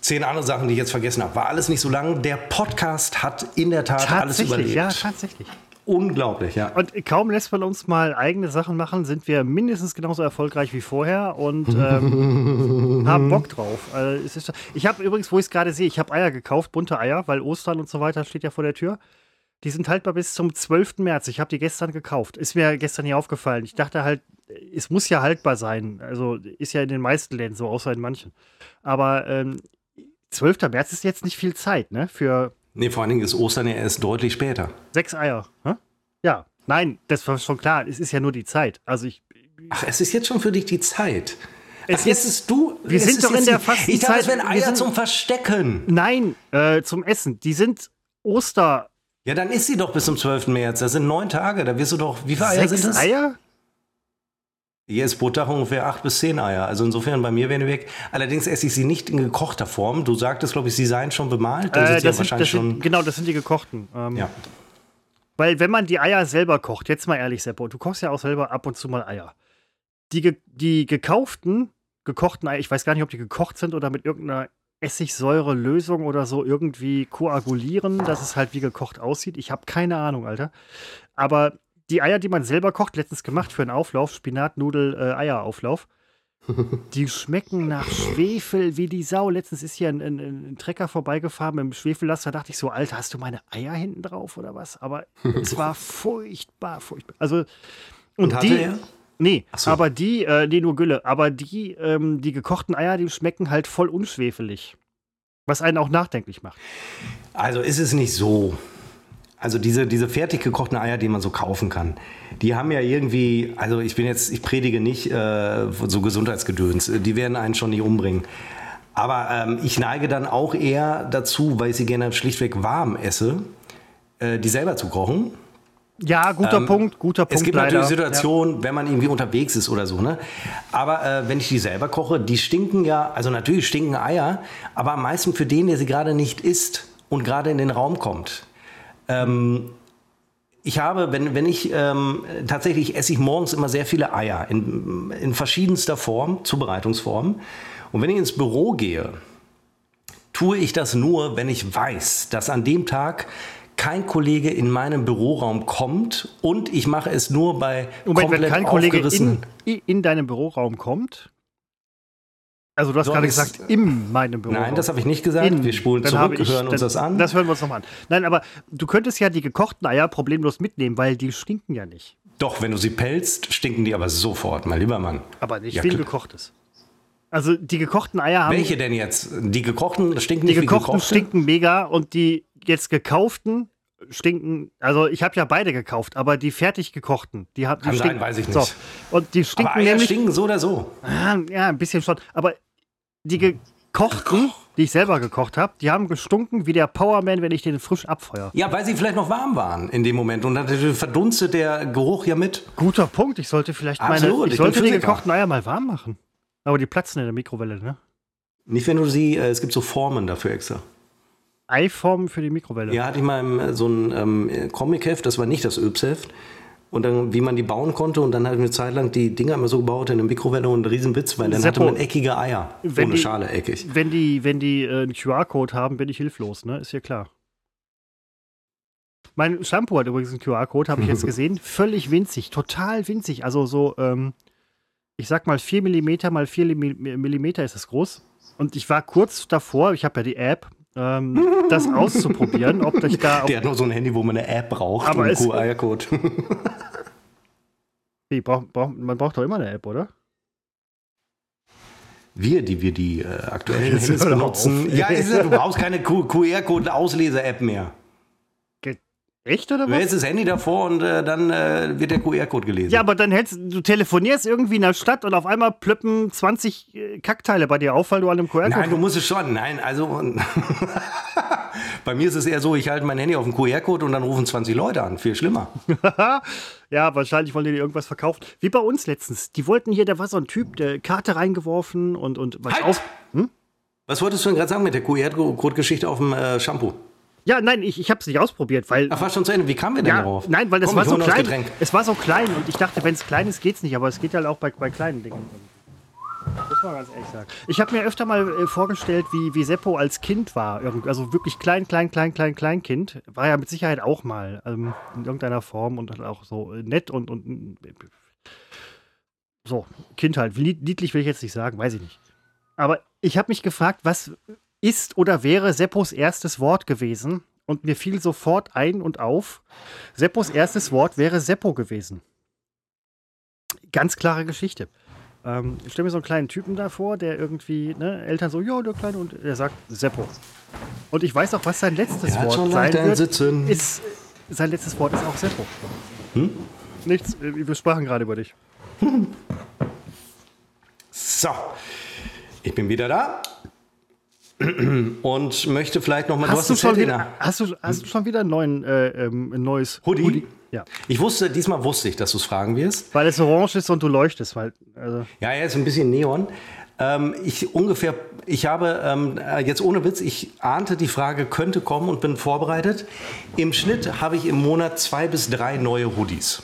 zehn andere Sachen, die ich jetzt vergessen habe. War alles nicht so lang. Der Podcast hat in der Tat alles überlebt. ja, tatsächlich. Unglaublich, ja. Und kaum lässt man uns mal eigene Sachen machen, sind wir mindestens genauso erfolgreich wie vorher und ähm, haben Bock drauf. Also, ist, ich habe übrigens, wo ich es gerade sehe, ich habe Eier gekauft, bunte Eier, weil Ostern und so weiter steht ja vor der Tür. Die sind haltbar bis zum 12. März. Ich habe die gestern gekauft. Ist mir gestern nicht aufgefallen. Ich dachte halt, es muss ja haltbar sein. Also ist ja in den meisten Läden so, außer in manchen. Aber ähm, 12. März ist jetzt nicht viel Zeit, ne? Für Nee, vor allen Dingen ist Ostern ja erst deutlich später. Sechs Eier. Hä? Ja, nein, das war schon klar. Es ist ja nur die Zeit. Also ich. Ach, es ist jetzt schon für dich die Zeit. Es Ach, jetzt ist du. Wir sind ist doch in der Fastenzeit. Ich dachte, es wären Eier sind- zum Verstecken. Nein, äh, zum Essen. Die sind Oster. Ja, dann isst sie doch bis zum 12. März. Das sind neun Tage. Da wirst du doch. Wie viele Eier Sechs sind das? Eier? Hier ist pro Tag ungefähr acht bis zehn Eier. Also insofern bei mir wären die weg. Allerdings esse ich sie nicht in gekochter Form. Du sagtest, glaube ich, sie seien schon bemalt. Äh, sie ja das sind, wahrscheinlich das sind, schon. genau, das sind die gekochten. Ähm, Ja. Weil wenn man die Eier selber kocht, jetzt mal ehrlich, Seppo, du kochst ja auch selber ab und zu mal Eier. Die, ge die gekauften, gekochten Eier, ich weiß gar nicht, ob die gekocht sind oder mit irgendeiner Essigsäure-Lösung oder so irgendwie koagulieren, dass es halt wie gekocht aussieht. Ich habe keine Ahnung, Alter. Aber die Eier, die man selber kocht, letztens gemacht für einen Auflauf, Spinat, Nudel, äh, Eierauflauf, die schmecken nach Schwefel wie die Sau. Letztens ist hier ein, ein, ein Trecker vorbeigefahren mit dem Schwefellaster. Da dachte ich so, Alter, hast du meine Eier hinten drauf oder was? Aber es war furchtbar, furchtbar. Also, und, hatte die. er? Nee, so. aber die, äh, nee, nur Gülle. Aber die, ähm, die gekochten Eier, die schmecken halt voll unschwefelig. Was einen auch nachdenklich macht. Also ist es nicht so. Also diese, diese fertig gekochten Eier, die man so kaufen kann, die haben ja irgendwie, also ich bin jetzt, ich predige nicht äh, so Gesundheitsgedöns, die werden einen schon nicht umbringen. Aber ähm, ich neige dann auch eher dazu, weil ich sie gerne schlichtweg warm esse, äh, die selber zu kochen. Ja, guter ähm, Punkt, guter Punkt. Es gibt leider. natürlich Situationen, ja. wenn man irgendwie unterwegs ist oder so, ne? Aber äh, wenn ich die selber koche, die stinken ja, also natürlich stinken Eier, aber am meisten für den, der sie gerade nicht isst und gerade in den Raum kommt. Ähm, ich habe, wenn, wenn ich ähm, tatsächlich esse ich morgens immer sehr viele Eier in, in verschiedenster Form, Zubereitungsform. Und wenn ich ins Büro gehe, tue ich das nur, wenn ich weiß, dass an dem Tag kein Kollege in meinem Büroraum kommt und ich mache es nur bei Moment, komplett wenn kein Kollege in, in deinem Büroraum kommt, also du hast so gerade gesagt, in meinem Büro. Nein, das habe ich nicht gesagt. In, wir spulen zurück, ich, hören uns dann, das an. Das hören wir uns nochmal an. Nein, aber du könntest ja die gekochten Eier problemlos mitnehmen, weil die stinken ja nicht. Doch, wenn du sie pelzt, stinken die aber sofort, mein lieber Mann. Aber nicht ja, viel gekochtes. Also die gekochten Eier haben. Welche denn jetzt? Die gekochten stinken die nicht Die gekochten stinken mega und die jetzt gekauften stinken. Also ich habe ja beide gekauft, aber die fertig gekochten, die, haben, Kann stinken. Sein, weiß ich nicht. So. Und die stinken aber Eier nämlich, stinken so oder so. Ah, ja, ein bisschen schon. Aber die gekochten, die ich selber gekocht habe, die haben gestunken wie der Powerman, wenn ich den frisch abfeuere. Ja, weil sie vielleicht noch warm waren in dem Moment und dann verdunstet der Geruch ja mit. Guter Punkt. Ich sollte vielleicht Absolut, meine, ich, ich sollte die gekochten Eier mal warm machen. Aber die platzen in der Mikrowelle, ne? Nicht, wenn du sie, äh, es gibt so Formen dafür extra. Eiformen für die Mikrowelle? Ja, hatte ich mal im, äh, so ein ähm, Comic-Heft, das war nicht das Öbsheft und dann, wie man die bauen konnte. Und dann habe ich eine Zeit lang die Dinger immer so gebaut in der Mikrowelle und ein Riesenwitz, weil dann Seppo, hatte man eckige Eier. Ohne die, Schale eckig. Wenn die, wenn die äh, einen QR-Code haben, bin ich hilflos, ne? Ist ja klar. Mein Shampoo hat übrigens einen QR-Code, habe ich jetzt gesehen. Völlig winzig, total winzig. Also so, ähm, ich sag mal 4 mm mal 4 mm ist das groß. Und ich war kurz davor, ich habe ja die App, ähm, das auszuprobieren, ob ich da. Der hat nur so ein Handy, wo man eine App braucht aber und QR-Code. brauch, brauch, man braucht doch immer eine App, oder? Wir, die wir die äh, aktuellen Handys benutzen. Ja, ist, du brauchst keine QR-Code-Auslese-App mehr. Echt oder was? Du hältst das Handy davor und äh, dann äh, wird der QR-Code gelesen. Ja, aber dann hältst du telefonierst irgendwie in der Stadt und auf einmal plöppen 20 äh, Kackteile bei dir auf, weil du an dem QR-Code. Nein, du musst es schon. Nein, also bei mir ist es eher so, ich halte mein Handy auf den QR-Code und dann rufen 20 Leute an. Viel schlimmer. ja, wahrscheinlich wollen die dir irgendwas verkaufen. Wie bei uns letztens. Die wollten hier, da war so ein Typ, der Karte reingeworfen und und was halt! auf. Hm? Was wolltest du denn gerade sagen mit der QR-Code-Geschichte auf dem äh, Shampoo? Ja, nein, ich, ich habe es nicht ausprobiert, weil. Ach, war schon zu Ende. Wie kamen wir denn ja, darauf? Nein, weil das Komm, war so klein. Es war so klein und ich dachte, wenn es klein ist, geht's nicht. Aber es geht halt auch bei, bei kleinen Dingen. Muss man ganz ehrlich sagen. Ich habe mir öfter mal äh, vorgestellt, wie, wie Seppo als Kind war. Also wirklich klein, klein, klein, klein, klein Kind. War ja mit Sicherheit auch mal ähm, in irgendeiner Form und auch so äh, nett und, und äh, so, Kind halt. Niedlich will ich jetzt nicht sagen, weiß ich nicht. Aber ich habe mich gefragt, was ist oder wäre Seppos erstes Wort gewesen. Und mir fiel sofort ein und auf, Seppos erstes Wort wäre Seppo gewesen. Ganz klare Geschichte. Ähm, ich stelle mir so einen kleinen Typen da vor, der irgendwie, ne, Eltern so, ja, der Kleine, und er sagt Seppo. Und ich weiß auch, was sein letztes Wort schon sein wird. Sitzen. Ist, sein letztes Wort ist auch Seppo. Hm? Nichts, wir sprachen gerade über dich. So, ich bin wieder da und möchte vielleicht noch mal. Hast du, du schon wieder, hast du, hast du schon wieder einen neuen, äh, ähm, ein neues Hoodie? Hoodie? Ja. Ich wusste, diesmal wusste ich, dass du es fragen wirst. Weil es orange ist und du leuchtest. Weil, also. Ja, er ist ein bisschen Neon. Ähm, ich ungefähr, ich habe ähm, jetzt ohne Witz, ich ahnte, die Frage könnte kommen und bin vorbereitet. Im Schnitt habe ich im Monat zwei bis drei neue Hoodies.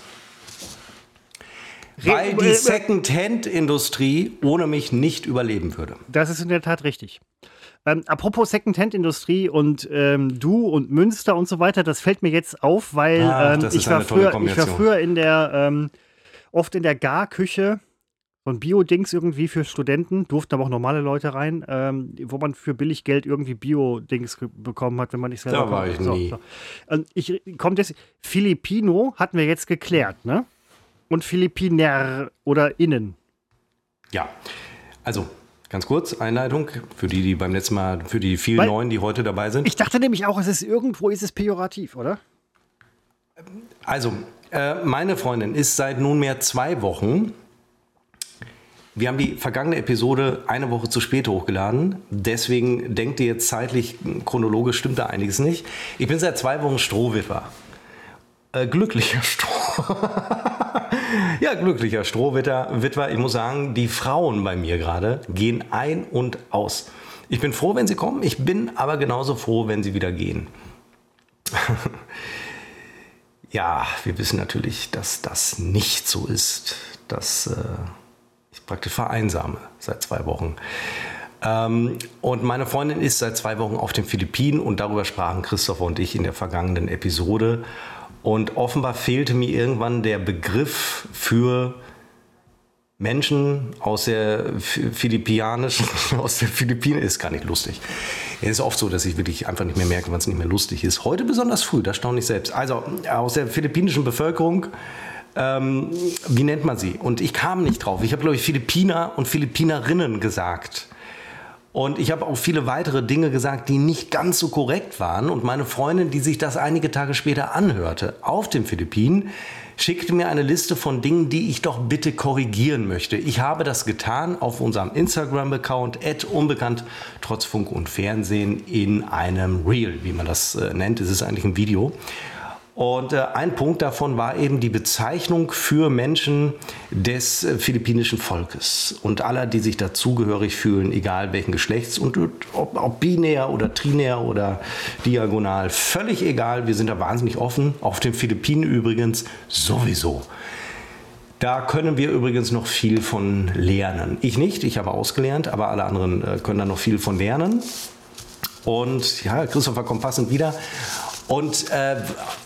Weil die Second-Hand-Industrie ohne mich nicht überleben würde. Das ist in der Tat richtig. Ähm, apropos Secondhand-Industrie und ähm, du und Münster und so weiter, das fällt mir jetzt auf, weil Ach, ähm, ich, war früher, ich war früher in der, ähm, oft in der Garküche, so ein Bio-Dings irgendwie für Studenten, durften aber auch normale Leute rein, ähm, wo man für billig Geld irgendwie Bio-Dings bekommen hat, wenn man nicht selber Da war ich so, nie. So. Und ich komme jetzt, Filipino hatten wir jetzt geklärt, ne? Und Philippiner oder innen. Ja, also Ganz kurz, Einleitung für die, die beim letzten Mal, für die vielen Weil, Neuen, die heute dabei sind. Ich dachte nämlich auch, es ist irgendwo ist es pejorativ, oder? Also, äh, meine Freundin ist seit nunmehr zwei Wochen. Wir haben die vergangene Episode eine Woche zu spät hochgeladen. Deswegen denkt ihr jetzt zeitlich, chronologisch stimmt da einiges nicht. Ich bin seit zwei Wochen Strohwitwer. Äh, glücklicher Stroh. ja, glücklicher Strohwitwer. Witwer. Ich muss sagen, die Frauen bei mir gerade gehen ein und aus. Ich bin froh, wenn sie kommen. Ich bin aber genauso froh, wenn sie wieder gehen. ja, wir wissen natürlich, dass das nicht so ist. Dass äh, ich praktisch vereinsame seit zwei Wochen. Ähm, und meine Freundin ist seit zwei Wochen auf den Philippinen und darüber sprachen Christopher und ich in der vergangenen Episode. Und offenbar fehlte mir irgendwann der Begriff für Menschen aus der philippianischen, aus der Philippinen, ist gar nicht lustig. Es ist oft so, dass ich wirklich einfach nicht mehr merke, wann es nicht mehr lustig ist. Heute besonders früh, das staune ich selbst. Also aus der philippinischen Bevölkerung, ähm, wie nennt man sie? Und ich kam nicht drauf. Ich habe, glaube ich, Philippiner und Philippinerinnen gesagt. Und ich habe auch viele weitere Dinge gesagt, die nicht ganz so korrekt waren. Und meine Freundin, die sich das einige Tage später anhörte auf den Philippinen, schickte mir eine Liste von Dingen, die ich doch bitte korrigieren möchte. Ich habe das getan auf unserem Instagram-Account, unbekannt, trotz Funk und Fernsehen, in einem Reel, wie man das äh, nennt. Es ist eigentlich ein Video. Und äh, ein Punkt davon war eben die Bezeichnung für Menschen des äh, philippinischen Volkes und aller, die sich dazugehörig fühlen, egal welchen Geschlechts und ob, ob binär oder trinär oder diagonal, völlig egal. Wir sind da wahnsinnig offen. Auf den Philippinen übrigens sowieso. Da können wir übrigens noch viel von lernen. Ich nicht, ich habe ausgelernt, aber alle anderen äh, können da noch viel von lernen. Und ja, Christopher kommt passend wieder. Und äh,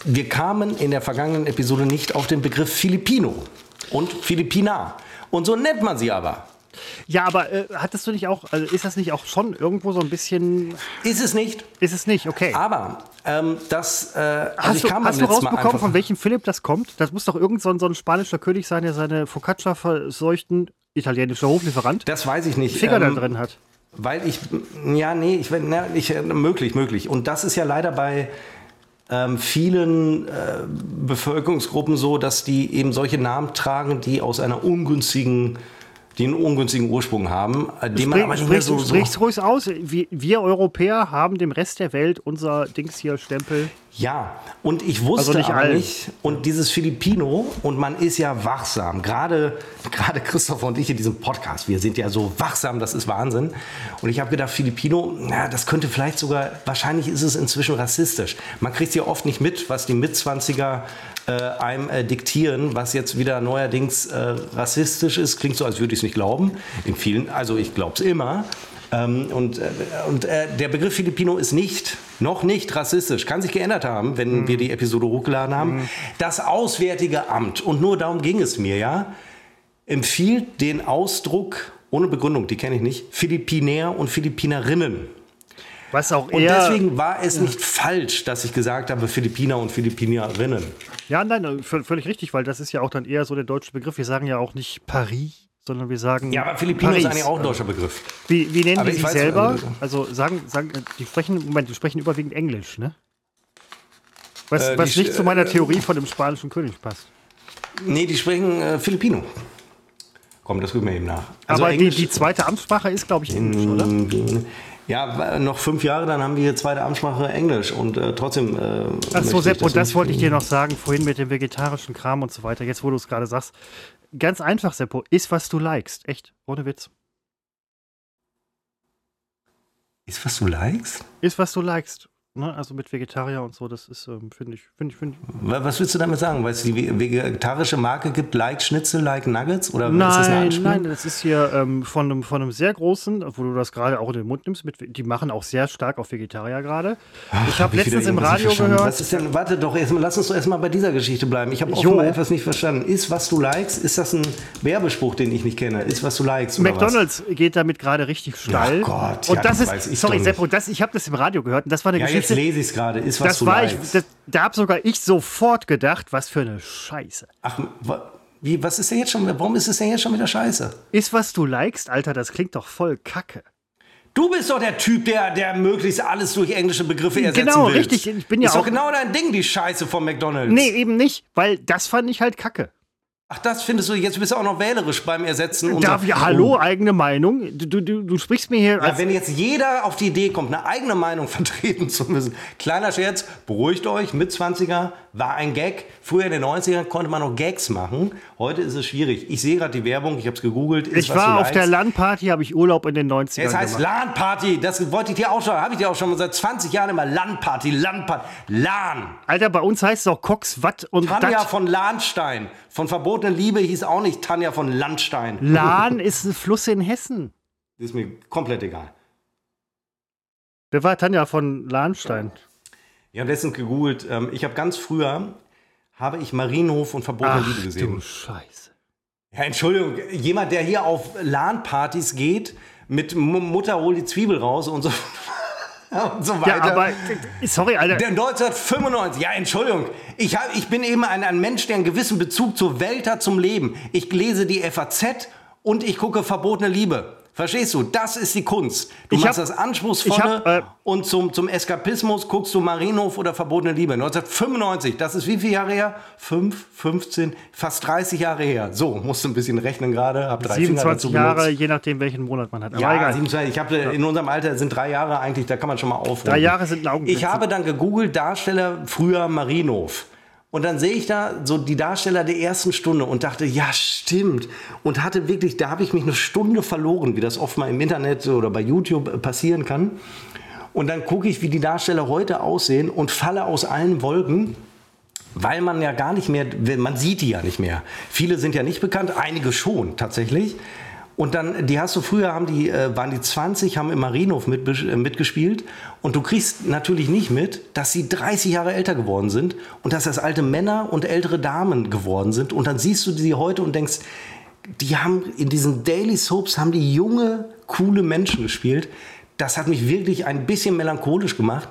wir kamen in der vergangenen Episode nicht auf den Begriff Filipino und Philippina. Und so nennt man sie aber. Ja, aber äh, hattest du nicht auch, also ist das nicht auch schon irgendwo so ein bisschen. Ist es nicht. Ist es nicht, okay. Aber ähm, das. Äh, also hast du, hast du rausbekommen, von welchem Philipp das kommt? Das muss doch irgend so ein, so ein spanischer König sein, der seine Focaccia verseuchten italienischer Hoflieferant. Das weiß ich nicht. Finger ähm, da drin hat. Weil ich, ja, nee, ich, na, ich, möglich, möglich. Und das ist ja leider bei ähm, vielen äh, Bevölkerungsgruppen so, dass die eben solche Namen tragen, die aus einer ungünstigen die einen ungünstigen Ursprung haben, äh, den man aber nicht mehr so, so sprich's ruhig aus. Wir, wir, Europäer haben dem Rest der Welt unser Dings hier Stempel. Ja, und ich wusste also nicht aber nicht, und dieses Filipino, und man ist ja wachsam, gerade, gerade Christopher und ich in diesem Podcast, wir sind ja so wachsam, das ist Wahnsinn. Und ich habe gedacht, Filipino, na, das könnte vielleicht sogar, wahrscheinlich ist es inzwischen rassistisch. Man kriegt ja oft nicht mit, was die Mitzwanziger äh, einem äh, diktieren, was jetzt wieder neuerdings äh, rassistisch ist. Klingt so, als würde ich es nicht glauben. In vielen, also ich glaube es immer. Ähm, und äh, und äh, der Begriff Filipino ist nicht, noch nicht rassistisch. Kann sich geändert haben, wenn mhm. wir die Episode hochgeladen haben. Mhm. Das Auswärtige Amt, und nur darum ging es mir, ja, empfiehlt den Ausdruck, ohne Begründung, die kenne ich nicht, Philippinär und Philippinerinnen. Was auch und deswegen war es nicht falsch, dass ich gesagt habe, Philippiner und Philippinerinnen. Ja, nein, völlig richtig, weil das ist ja auch dann eher so der deutsche Begriff. Wir sagen ja auch nicht Paris, sondern wir sagen. Ja, aber Paris. ist eigentlich auch ein deutscher Begriff. Wie, wie nennen aber die sich selber? Also sagen, sagen, die sprechen, Moment, die sprechen überwiegend Englisch, ne? Was, äh, was nicht zu meiner Theorie von dem spanischen König passt. Nee, die sprechen äh, Filipino. Komm, das gucken wir eben nach. Also aber die, die, zweite Amtssprache ist, glaube ich, Englisch, oder? Ja, noch fünf Jahre, dann haben wir die zweite Amtssprache Englisch und äh, trotzdem. Äh, Ach so, Sepp, und das wollte ich dir noch sagen, vorhin mit dem vegetarischen Kram und so weiter, jetzt wo du es gerade sagst. Ganz einfach, Seppo, ist, was du likest. Echt, ohne Witz. Ist, was du likest? Ist, was du likest. Ne, also mit Vegetarier und so, das ist, ähm, finde ich, finde ich, finde ich. Was willst du damit sagen? Weil es die vegetarische Marke gibt, Like Schnitzel, Like Nuggets? Oder nein, ist das nein, das ist hier ähm, von, einem, von einem sehr großen, wo du das gerade auch in den Mund nimmst, mit, die machen auch sehr stark auf Vegetarier gerade. Ich habe hab letztens im Radio gehört. Was ist denn, warte doch, erst, lass uns doch erstmal bei dieser Geschichte bleiben. Ich habe offenbar etwas nicht verstanden. Ist, was du likest, ist das ein Werbespruch, den ich nicht kenne? Ist, was du likest? McDonalds geht damit gerade richtig steil. Oh Gott, und ja, das, das ist, sorry, Seppo, das, ich habe das im Radio gehört und das war eine ja, Geschichte jetzt lese ich es gerade. Ist was das du war ich, das, Da habe sogar ich sofort gedacht, was für eine Scheiße. Ach, wie, was ist denn jetzt schon, warum ist es denn jetzt schon wieder Scheiße? Ist was du likest, Alter, das klingt doch voll kacke. Du bist doch der Typ, der, der möglichst alles durch englische Begriffe ersetzen Genau, will. richtig. Ich bin ja ist doch auch- genau dein Ding, die Scheiße von McDonalds. Nee, eben nicht, weil das fand ich halt kacke. Ach, das findest du, jetzt bist du auch noch wählerisch beim Ersetzen. und Darf so. ja, hallo, Oh. eigene Meinung. Du, du, du sprichst mir hier Ja, wenn jetzt jeder auf die Idee kommt, eine eigene Meinung vertreten zu müssen. Kleiner Scherz, beruhigt euch, mit 20er war ein Gag. Früher in den 90ern konnte man noch Gags machen. Heute ist es schwierig. Ich sehe gerade die Werbung, ich habe es gegoogelt. Ist, Ich war auf der. LAN-Party, habe ich Urlaub in den 90ern Es heißt. LAN-Party. Das wollte ich dir auch schon, habe ich dir auch schon seit 20 Jahren immer LAN-Party, LAN-Party, LAN. Alter, bei uns heißt es auch Cox, Watt und Tanja Dat. von Lahnstein. Von verbotene Liebe hieß auch nicht Tanja von Landstein. Lahn ist ein Fluss in Hessen. Das ist mir komplett egal. Wer war Tanja von Lahnstein? Ich habe letztens gegoogelt. Ähm, ich habe ganz früher, habe ich Marienhof und verbotene Liebe du gesehen. Scheiße. Ja, Entschuldigung, jemand, der hier auf LAN-Partys geht, mit Mutter hol die Zwiebel raus und so, und so weiter. Ja, aber, sorry, Alter. Der 1995, ja, Entschuldigung, ich, hab, ich bin eben ein, ein Mensch, der einen gewissen Bezug zur Welt hat, zum Leben. Ich lese die FAZ und ich gucke Verbotene Liebe. Verstehst du? Das ist die Kunst. Du Ich machst hab- das Anspruchsvolle hab, äh, und zum, zum Eskapismus guckst du Marienhof oder Verbotene Liebe. 1995, das ist wie viele Jahre her? 5, 15, fast 30 Jahre her. So, musst du ein bisschen rechnen gerade. Hab drei Finger 27 dazu Jahre, je nachdem, welchen Monat man hat. Aber Ja, egal. 27. Ich habe in unserem Alter sind drei Jahre eigentlich, da kann man schon mal aufrufen. Drei Jahre sind ein Augenblick. Ich habe dann gegoogelt, Darsteller früher Marienhof. Und dann sehe ich da so die Darsteller der ersten Stunde und dachte, ja, stimmt. Und hatte wirklich, da habe ich mich eine Stunde verloren, wie das oft mal im Internet oder bei YouTube äh, passieren kann. Und dann gucke ich, wie die Darsteller heute aussehen und falle aus allen Wolken, weil man ja gar nicht mehr, man sieht die ja nicht mehr. Viele sind ja nicht bekannt, einige schon tatsächlich. Und dann, die hast du früher, haben die, äh, waren die 20, haben im Marienhof mit, äh, mitgespielt. Und du kriegst natürlich nicht mit, dass sie 30 Jahre älter geworden sind und dass das alte Männer und ältere Damen geworden sind. Und dann siehst du sie heute und denkst, die haben in diesen Daily Soaps haben die junge, coole Menschen gespielt. Das hat mich wirklich ein bisschen melancholisch gemacht.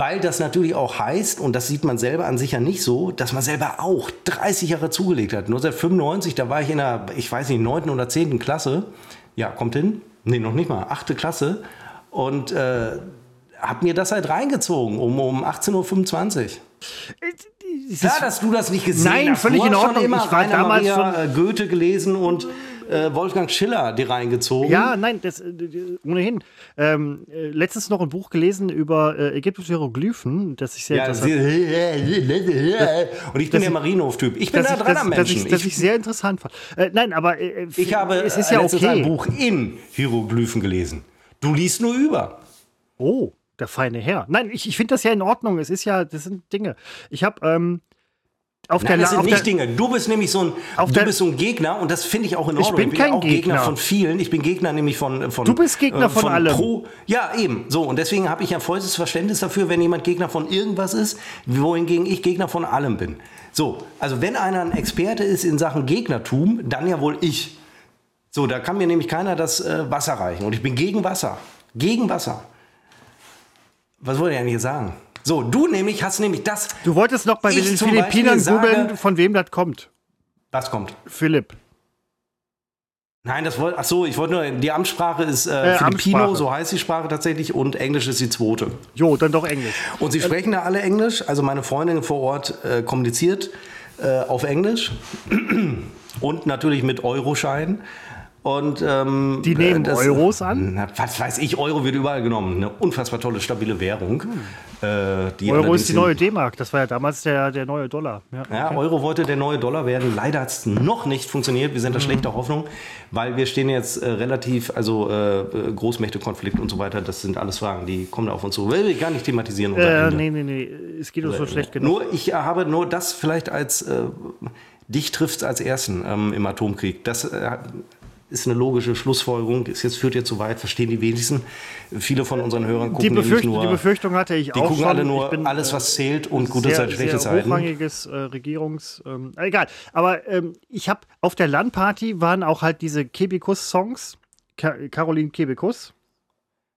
Weil das natürlich auch heißt, und das sieht man selber an sich ja nicht so, dass man selber auch 30 Jahre zugelegt hat. 1995, da war ich in der, ich weiß nicht, 9. oder 10. Klasse. Ja, kommt hin? Nee, noch nicht mal, 8. Klasse. Und äh, hab mir das halt reingezogen um, um 18.25 Uhr. Klar, ist- dass du das nicht gesehen Nein, hast. völlig du in Ordnung. Schon immer Ich war damals Maria, äh, Goethe gelesen und äh, Wolfgang Schiller dir reingezogen. Ja, nein, das, äh, ohnehin. Ähm, äh, letztens noch ein Buch gelesen über äh, ägyptische Hieroglyphen, das ich sehr Ja, interessant und ich bin der Marienhof-Typ. Ich bin da dran am Menschen. ich, dass ich sehr interessant fand. Äh, nein, aber äh, Ich habe es ist ja letztens ein okay. Buch in Hieroglyphen gelesen. Du liest nur über. Oh, der feine Herr. Nein, ich, ich finde das ja in Ordnung. Es ist ja, das sind Dinge. Ich habe ähm, auf Nein, der, das sind nicht der Dinge. Du bist nämlich so ein, du der- bist so ein Gegner und das finde ich auch in Ich Ordnung. bin kein auch Gegner. Gegner. von vielen. Ich bin Gegner nämlich von von. Du bist Gegner von allem. Pro, ja, eben. So und deswegen habe ich ja volles Verständnis dafür, wenn jemand Gegner von irgendwas ist, wohingegen ich Gegner von allem bin. So, also wenn einer ein Experte ist in Sachen Gegnertum, dann ja wohl ich. So, da kann mir nämlich keiner das äh, Wasser reichen und ich bin gegen Wasser. Gegen Wasser. Was wollte ich eigentlich sagen? So, du nämlich hast nämlich das. du wolltest noch bei den Philippinern googeln, von wem das kommt. Was kommt? Philipp. Nein, das wollte. Ach so, ich wollte nur. Die Amtssprache ist äh, Äh, Filipino, Amtssprache. so heißt die Sprache tatsächlich, und Englisch ist die zweite. Jo, dann doch Englisch. Und sie sprechen da alle Englisch. Also meine Freundin vor Ort äh, kommuniziert äh, auf Englisch und natürlich mit Euroschein. Und ähm, Die nehmen das- Euros an? Na, was weiß ich, Euro wird überall genommen. Eine unfassbar tolle, stabile Währung. Äh, die Euro ist die neue D-Mark. Das war ja damals der, der neue Dollar. Ja, Ja, okay. Euro wollte der neue Dollar werden. Leider hat es noch nicht funktioniert. Wir sind da Mhm. schlechter Hoffnung, weil wir stehen jetzt äh, relativ, also äh, äh, Großmächtekonflikt und so weiter. Das sind alles Fragen, die kommen da auf uns zu. Will ich gar nicht thematisieren. Äh, Ende. nee, nee, nee. Es geht uns so schlecht genug. Nur ich äh, habe nur das vielleicht als äh, dich trifft als ersten ähm, im Atomkrieg. Das äh, ist eine logische Schlussfolgerung. Ist jetzt führt jetzt zu weit, verstehen die wenigsten. Viele von unseren Hörern gucken Die, nämlich Befürcht nur. die Befürchtung hatte ich die auch gucken schon. alle nur bin, alles, äh, was zählt und gute sehr, Zeit, schlechte sehr Zeiten. hochrangiges äh, Regierungs... Ähm, egal. Aber ähm, ich habe auf der LAN-Party waren auch halt diese Kebekus-Songs. Ka Caroline Kebekus.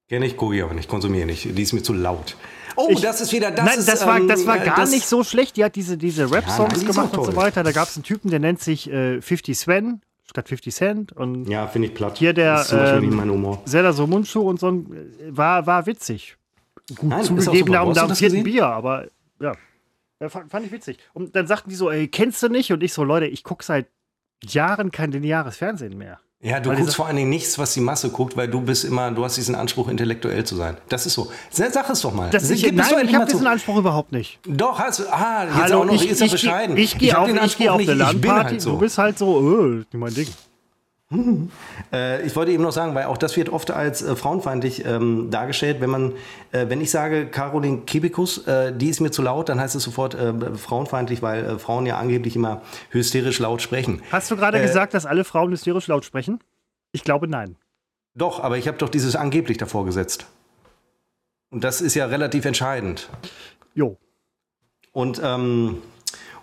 Kenne ich, gucke ich aber nicht, konsumiere nicht. Die ist mir zu laut. Oh, Ich- das ist wieder das. Nein, ist, das war, ähm, das war äh, gar das- nicht so schlecht. Die hat diese, diese Rap-Songs die ist gemacht und so weiter. Da gab es einen Typen, der nennt sich äh, 50 Sven. Statt 50 Cent. Und Ja, finde ich platt. Hier der, ähm. Zelda so Mundschuh und so ein, äh, war, war witzig. Gut Nein, zugegeben, super. da vierten? Bier, aber ja. ja fand, fand ich witzig. Und dann sagten die so, ey, kennst du nicht? Und ich so, Leute, ich gucke seit Jahren kein lineares Fernsehen mehr. Ja, du Weil guckst vor allen Dingen nichts, was die Masse guckt, weil du bist immer, du hast diesen Anspruch, intellektuell zu sein. Das ist so. Sag es doch mal. Das ich, nein, ich habe diesen Anspruch überhaupt nicht. Doch, hast du. Ah, jetzt Hallo, auch noch, ich, ist er ich, bescheiden. ich, ich gehe hab auf, den ich Anspruch geh auf nicht, eine ich bin LAN-Party, halt so. du bist halt so, äh, mein Ding. Äh, ich wollte eben noch sagen, weil auch das wird oft als äh, frauenfeindlich ähm, dargestellt. Wenn man, äh, wenn ich sage, Caroline Kebekus, äh, die ist mir zu laut, dann heißt es sofort äh, frauenfeindlich, weil äh, Frauen ja angeblich immer hysterisch laut sprechen. Hast du gerade gesagt, dass alle Frauen hysterisch laut sprechen? Ich glaube nein. Doch, aber ich habe doch dieses angeblich davor gesetzt. Und das ist ja relativ entscheidend. Jo. Und, ähm,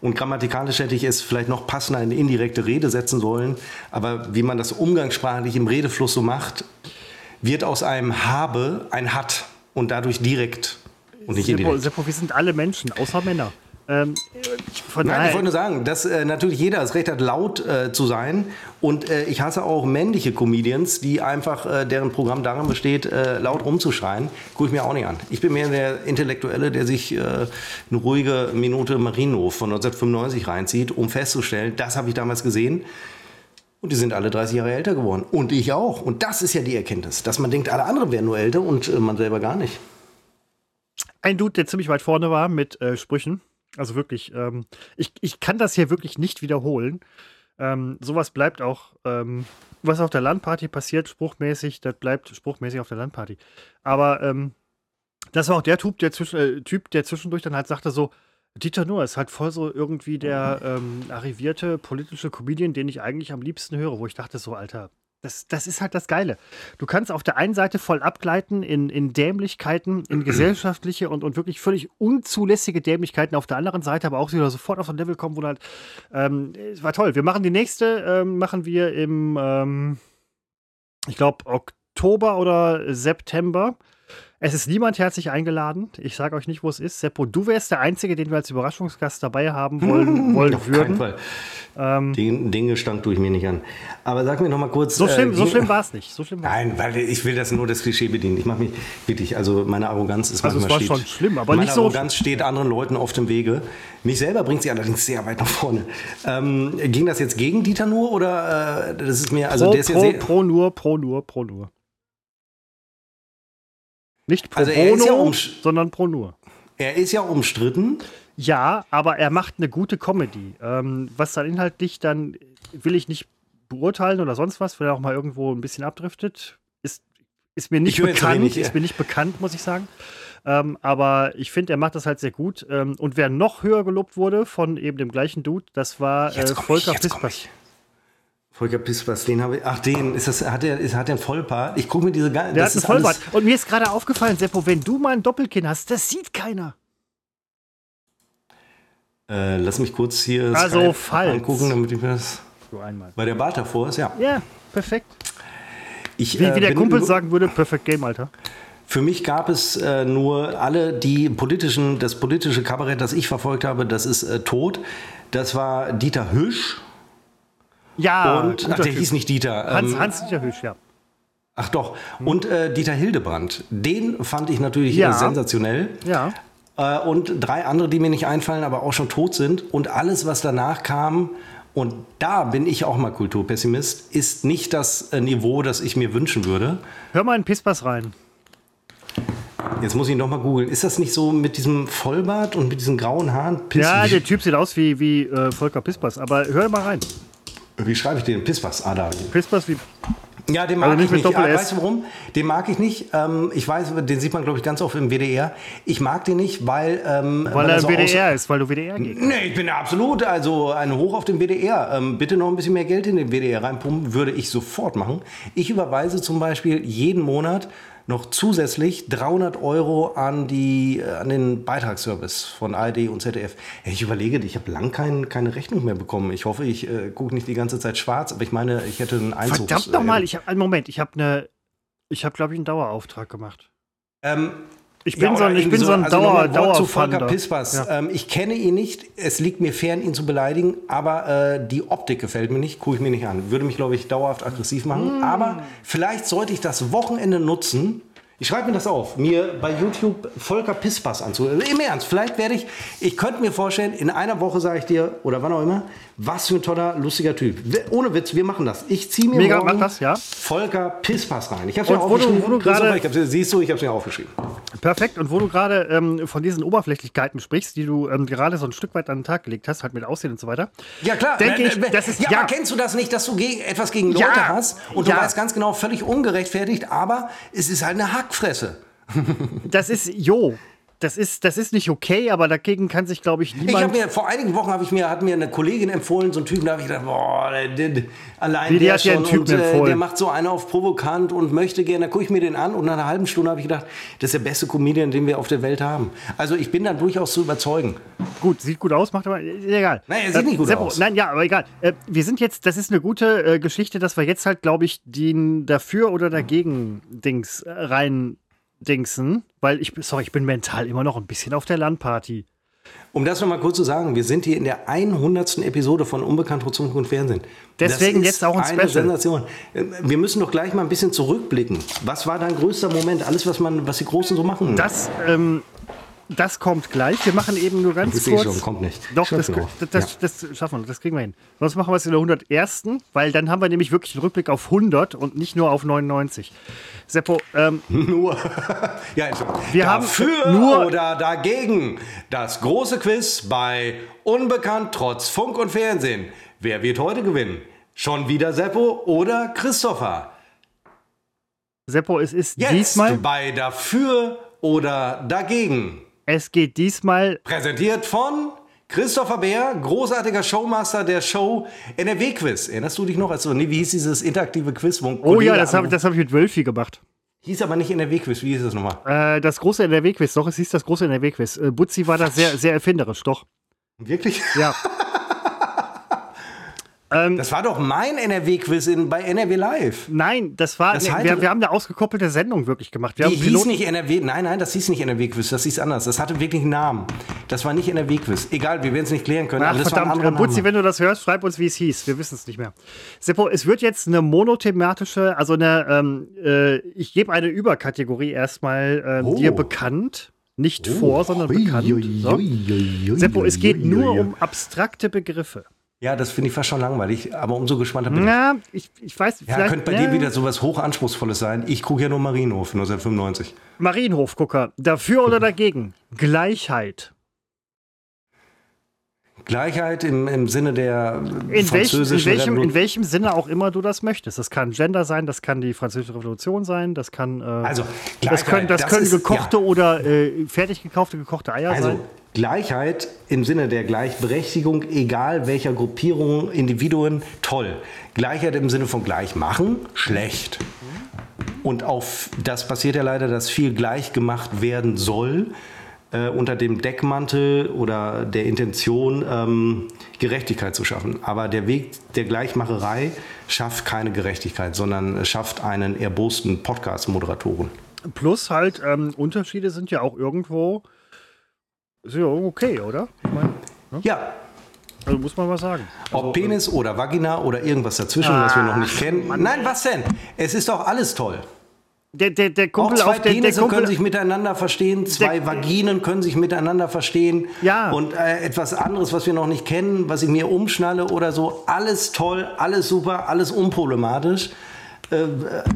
und grammatikalisch hätte ich es vielleicht noch passender in indirekte Rede setzen sollen. Aber wie man das umgangssprachlich im Redefluss so macht, wird aus einem habe ein hat und dadurch direkt und nicht indirekt. Seppo, wir sind alle Menschen, außer Männer. Ähm, von Nein, ich wollte nur sagen, dass äh, natürlich jeder das Recht hat, laut äh, zu sein. Und äh, ich hasse auch männliche Comedians, die einfach, äh, deren Programm darin besteht, äh, laut rumzuschreien. Gucke ich mir auch nicht an. Ich bin mehr der Intellektuelle, der sich äh, eine ruhige Minute Marienhof von 1995 reinzieht, um festzustellen, das habe ich damals gesehen. Und die sind alle 30 Jahre älter geworden. Und ich auch. Und das ist ja die Erkenntnis, dass man denkt, alle anderen wären nur älter und man selber gar nicht. ein Dude, der ziemlich weit vorne war mit Sprüchen. Also wirklich, ähm, ich, ich kann das hier wirklich nicht wiederholen. Ähm, sowas bleibt auch, ähm, was auf der Landparty passiert, spruchmäßig, das bleibt spruchmäßig auf der Landparty. Aber ähm, das war auch der Typ, der, zwischen, äh, typ, der zwischendurch dann halt sagte so, Dieter Nuhr ist halt voll so irgendwie der ähm, arrivierte politische Comedian, den ich eigentlich am liebsten höre, wo ich dachte so, Alter, das, das ist halt das Geile. Du kannst auf der einen Seite voll abgleiten in, in Dämlichkeiten, in gesellschaftliche und, und wirklich völlig unzulässige Dämlichkeiten. Auf der anderen Seite aber auch wieder sofort auf so ein Level kommen, wo du halt, ähm, es war toll. Wir machen die nächste, ähm, machen wir im, ähm, ich glaube, Oktober oder September. Es ist niemand herzlich eingeladen. Ich sage euch nicht, wo es ist. Seppo, du wärst der Einzige, den wir als Überraschungsgast dabei haben wollen, wollen Auf keinen würden. Fall. Ähm, Den, den Gestank tue ich mir nicht an. Aber sag mir noch mal kurz. so schlimm, äh, so schlimm war es nicht. So schlimm Nein, weil ich will das nur das Klischee bedienen. Ich mache mich wirklich, also meine Arroganz ist Also es manchmal war steht, schon schlimm, aber meine nicht so- Arroganz steht anderen Leuten oft im Wege. Mich selber bringt sie allerdings sehr weit nach vorne. Ähm, ging das jetzt gegen Dieter nur oder äh, das ist mir also pro, der ist ja pro, sehr pro nur, pro nur, pro nur. Nicht pro Also ja bono, umsch- sondern pro nur. er ist ja umstritten. Ja, aber er macht eine gute Comedy. Ähm, was dann inhaltlich dann will ich nicht beurteilen oder sonst was, wenn er auch mal irgendwo ein bisschen abdriftet, ist, ist mir nicht bekannt. wenig, ja. ist mir nicht bekannt, muss ich sagen. Ähm, aber ich finde, er macht das halt sehr gut. Ähm, und wer noch höher gelobt wurde von eben dem gleichen Dude, das war äh, Volker Pispers. Ich. Volker Pispers, den habe ich. Ach, den ist das. Hat er ist, hat er einen Vollbart? Ich gucke mir diese ganzen. Der hat einen Vollbart. Und mir ist gerade aufgefallen, Seppo, wenn du mal ein Doppelkinn hast, das sieht keiner. Äh, lass mich kurz hier Also, falls. angucken, damit ich mir das. So einmal. Weil der Bart davor ist, ja. Ja, perfekt. Ich, Wie, äh, wie der Kumpel sagen würde, Perfect Game, Alter. Für mich gab es äh, nur alle die politischen, das politische Kabarett, das ich verfolgt habe, das ist äh, tot. Das war Dieter Hüsch Ja, und ach, der Typ. hieß nicht Dieter. Hans, ähm, Hans Dieter Hüsch, ja. Ach doch. Und äh, Dieter Hildebrand. Den fand ich natürlich Ja. äh, sensationell. Ja. Äh, und drei andere, die mir nicht einfallen, aber auch schon tot sind. Und alles, was danach kam, und da bin ich auch mal Kulturpessimist, ist nicht das äh, Niveau, das ich mir wünschen würde. Hör mal in Pispas rein. Jetzt muss ich noch mal googeln. Ist das nicht so mit diesem Vollbart und mit diesen grauen Haaren? Piss, Ja, der Typ sieht aus wie, wie äh, Volker Pispas, aber hör mal rein. Wie schreibe ich den? Pispas. Ah, da. Pispas wie. Ja, den mag Also nicht ich nicht. Ja, weißt du warum? Den mag ich nicht. Ähm, ich weiß, den sieht man, glaube ich, ganz oft im WDR. Ich mag den nicht, weil. Ähm, Weil er im so WDR ist, weil du WDR gehst. Nee, ich bin absolut, also ein Hoch auf den WDR. Ähm, bitte noch ein bisschen mehr Geld in den WDR reinpumpen, würde ich sofort machen. Ich überweise zum Beispiel jeden Monat noch zusätzlich 300 Euro an, die, äh, an den Beitragsservice von ARD und ZDF. Ich überlege, ich habe lang kein, keine Rechnung mehr bekommen. Ich hoffe, ich äh, gucke nicht die ganze Zeit schwarz, aber ich meine, ich hätte einen Einzug. Verdammt nochmal, ich habe einen Moment, ich habe eine. Ich habe, glaube ich, einen Dauerauftrag gemacht. Ähm, Ich bin Ja, so ein, ich bin so ein also Dauer, ein Wort zu. Volker Pispers. Ja. Ähm, ich kenne ihn nicht. Es liegt mir fern, ihn zu beleidigen. Aber äh, die Optik gefällt mir nicht. Gucke ich mir nicht an. Würde mich, glaube ich, dauerhaft aggressiv machen. Mm. Aber vielleicht sollte ich das Wochenende nutzen. Ich schreibe mir das auf, mir bei YouTube Volker Pispers anzuhören. Im Ernst, vielleicht werde ich, ich könnte mir vorstellen, in einer Woche sage ich dir, oder wann auch immer, was für ein toller, lustiger Typ. Ohne Witz, wir machen das. Ich ziehe mir Mega, morgen mach das, ja. Volker Pispers rein. Ich habe es mir wo du- aufgeschrieben. wo du ich hab's- siehst du, ich habe es mir aufgeschrieben. Perfekt. Und wo du gerade ähm, von diesen Oberflächlichkeiten sprichst, die du ähm, gerade so ein Stück weit an den Tag gelegt hast, halt mit Aussehen und so weiter. Ja, klar. Denke Äh, ich, äh, das ist- ja, ja. kennst du das nicht, dass du gegen, etwas gegen Leute Ja, hast und ja. du weißt ganz genau, völlig ungerechtfertigt, aber es ist halt eine Hackfresse. Das ist, jo, das ist, das ist nicht okay, aber dagegen kann sich, glaube ich, Ich niemand. habe mir vor einigen Wochen habe ich mir hat mir eine Kollegin empfohlen, so einen Typen, da habe ich gedacht, boah, der, der, allein Wie, die der hat dir einen schon Typen und, äh, empfohlen? der macht so eine auf provokant und möchte gerne, da gucke ich mir den an und nach einer halben Stunde habe ich gedacht, das ist der beste Comedian, den wir auf der Welt haben. Also ich bin da durchaus zu überzeugen. Gut, sieht gut aus, macht aber egal. Nein, er sieht nicht gut Seppo, aus. Nein, ja, aber egal. Äh, wir sind jetzt, das ist eine gute äh, Geschichte, dass wir jetzt halt, glaube ich, den dafür oder dagegen Dings äh, rein dingsen, weil ich, sorry, ich bin mental immer noch ein bisschen auf der Landparty. Um das nochmal kurz zu sagen, wir sind hier in der 100. Episode von Unbekannt trotz Funk und Fernsehen. Deswegen jetzt auch ein eine Special. Sensation. Wir müssen doch gleich mal ein bisschen zurückblicken. Was war dein größter Moment? Alles, was man, was die Großen so machen. Das, ähm, das kommt gleich. Wir machen eben nur ganz kurz. schon, kommt nicht. Doch, das, auf. das, das, das schaffen wir, das kriegen wir hin. Sonst machen wir es in der 101. Weil dann haben wir nämlich wirklich den Rückblick auf 100 und nicht nur auf 99. Seppo, ähm, Nur. ja, Wir haben dafür nur- oder dagegen. Das große Quiz bei Unbekannt trotz Funk und Fernsehen. Wer wird heute gewinnen? Schon wieder Seppo oder Christopher? Seppo, es ist Jetzt diesmal, bei dafür oder dagegen. Es geht diesmal Präsentiert von Christopher Bär, großartiger Showmaster der Show NRW-Quiz. Erinnerst du dich noch? Also, nee, wie hieß dieses interaktive Quiz? Wo Oh ja, das habe hab ich mit Wölfi gemacht. Hieß aber nicht NRW-Quiz. Wie hieß das nochmal? Äh, das große NRW-Quiz, doch, es hieß das große NRW-Quiz. Äh, Butzi war da sehr, sehr erfinderisch, doch. Wirklich? Ja. ähm, Das war doch mein NRW-Quiz bei NRW Live. nein, das war. Das nee, wir, wir haben eine ausgekoppelte Sendung wirklich gemacht. Wir Die haben hieß Piloten- nicht NRW. Nein, nein, das hieß nicht NRW-Quiz. Das hieß anders. Das hatte wirklich einen Namen. Das war nicht NRW-Quiz. Egal, wir werden es nicht klären können. Ach, war verdammt, äh, Butzi, wenn du das hörst, schreib uns, wie es hieß. Wir wissen es nicht mehr. Seppo, es wird jetzt eine monothematische, also eine, ähm, äh, ich gebe eine Überkategorie erstmal ähm, Oh. dir bekannt. Nicht vor, sondern bekannt. So. Seppo, es geht nur um abstrakte Begriffe. Ja, das finde ich fast schon langweilig, aber umso gespannter bin ich. Ja, ich, ich weiß, Ja, vielleicht. könnte bei ja. dir wieder sowas hochanspruchsvolles sein. Ich gucke ja nur Marienhof 1995. Marienhofgucker, dafür oder dagegen? Gleichheit. Gleichheit im, im Sinne der In, in, französischen welchem, in Revolution. welchem Sinne auch immer du das möchtest. Das kann Gender sein, das kann die französische Revolution sein, das kann. Äh, Also, das können, das das können ist- gekochte ja. oder äh, fertig gekaufte gekochte Eier Also sein. Gleichheit im Sinne der Gleichberechtigung, egal welcher Gruppierung, Individuen, toll. Gleichheit im Sinne von gleich machen, schlecht. Und auf das passiert ja leider, dass viel gleich gemacht werden soll, äh, unter dem Deckmantel oder der Intention, ähm, Gerechtigkeit zu schaffen. Aber der Weg der Gleichmacherei schafft keine Gerechtigkeit, sondern schafft einen erbosten Podcast-Moderatoren. Plus halt, ähm, Unterschiede sind ja auch irgendwo sind ja okay, oder? Ich mein, Ja, also muss man mal sagen. Ob Penis oder Vagina oder irgendwas dazwischen, was wir noch nicht kennen. Nein, was denn? Es ist doch alles toll. Der, der, der Auch Kumpel zwei auf der, der Penisse Kumpel, können sich miteinander verstehen, zwei Der- Vaginen können sich miteinander verstehen. Ja. Und äh, etwas anderes, was wir noch nicht kennen, was ich mir umschnalle oder so. Alles toll, alles super, alles unproblematisch. Äh, äh,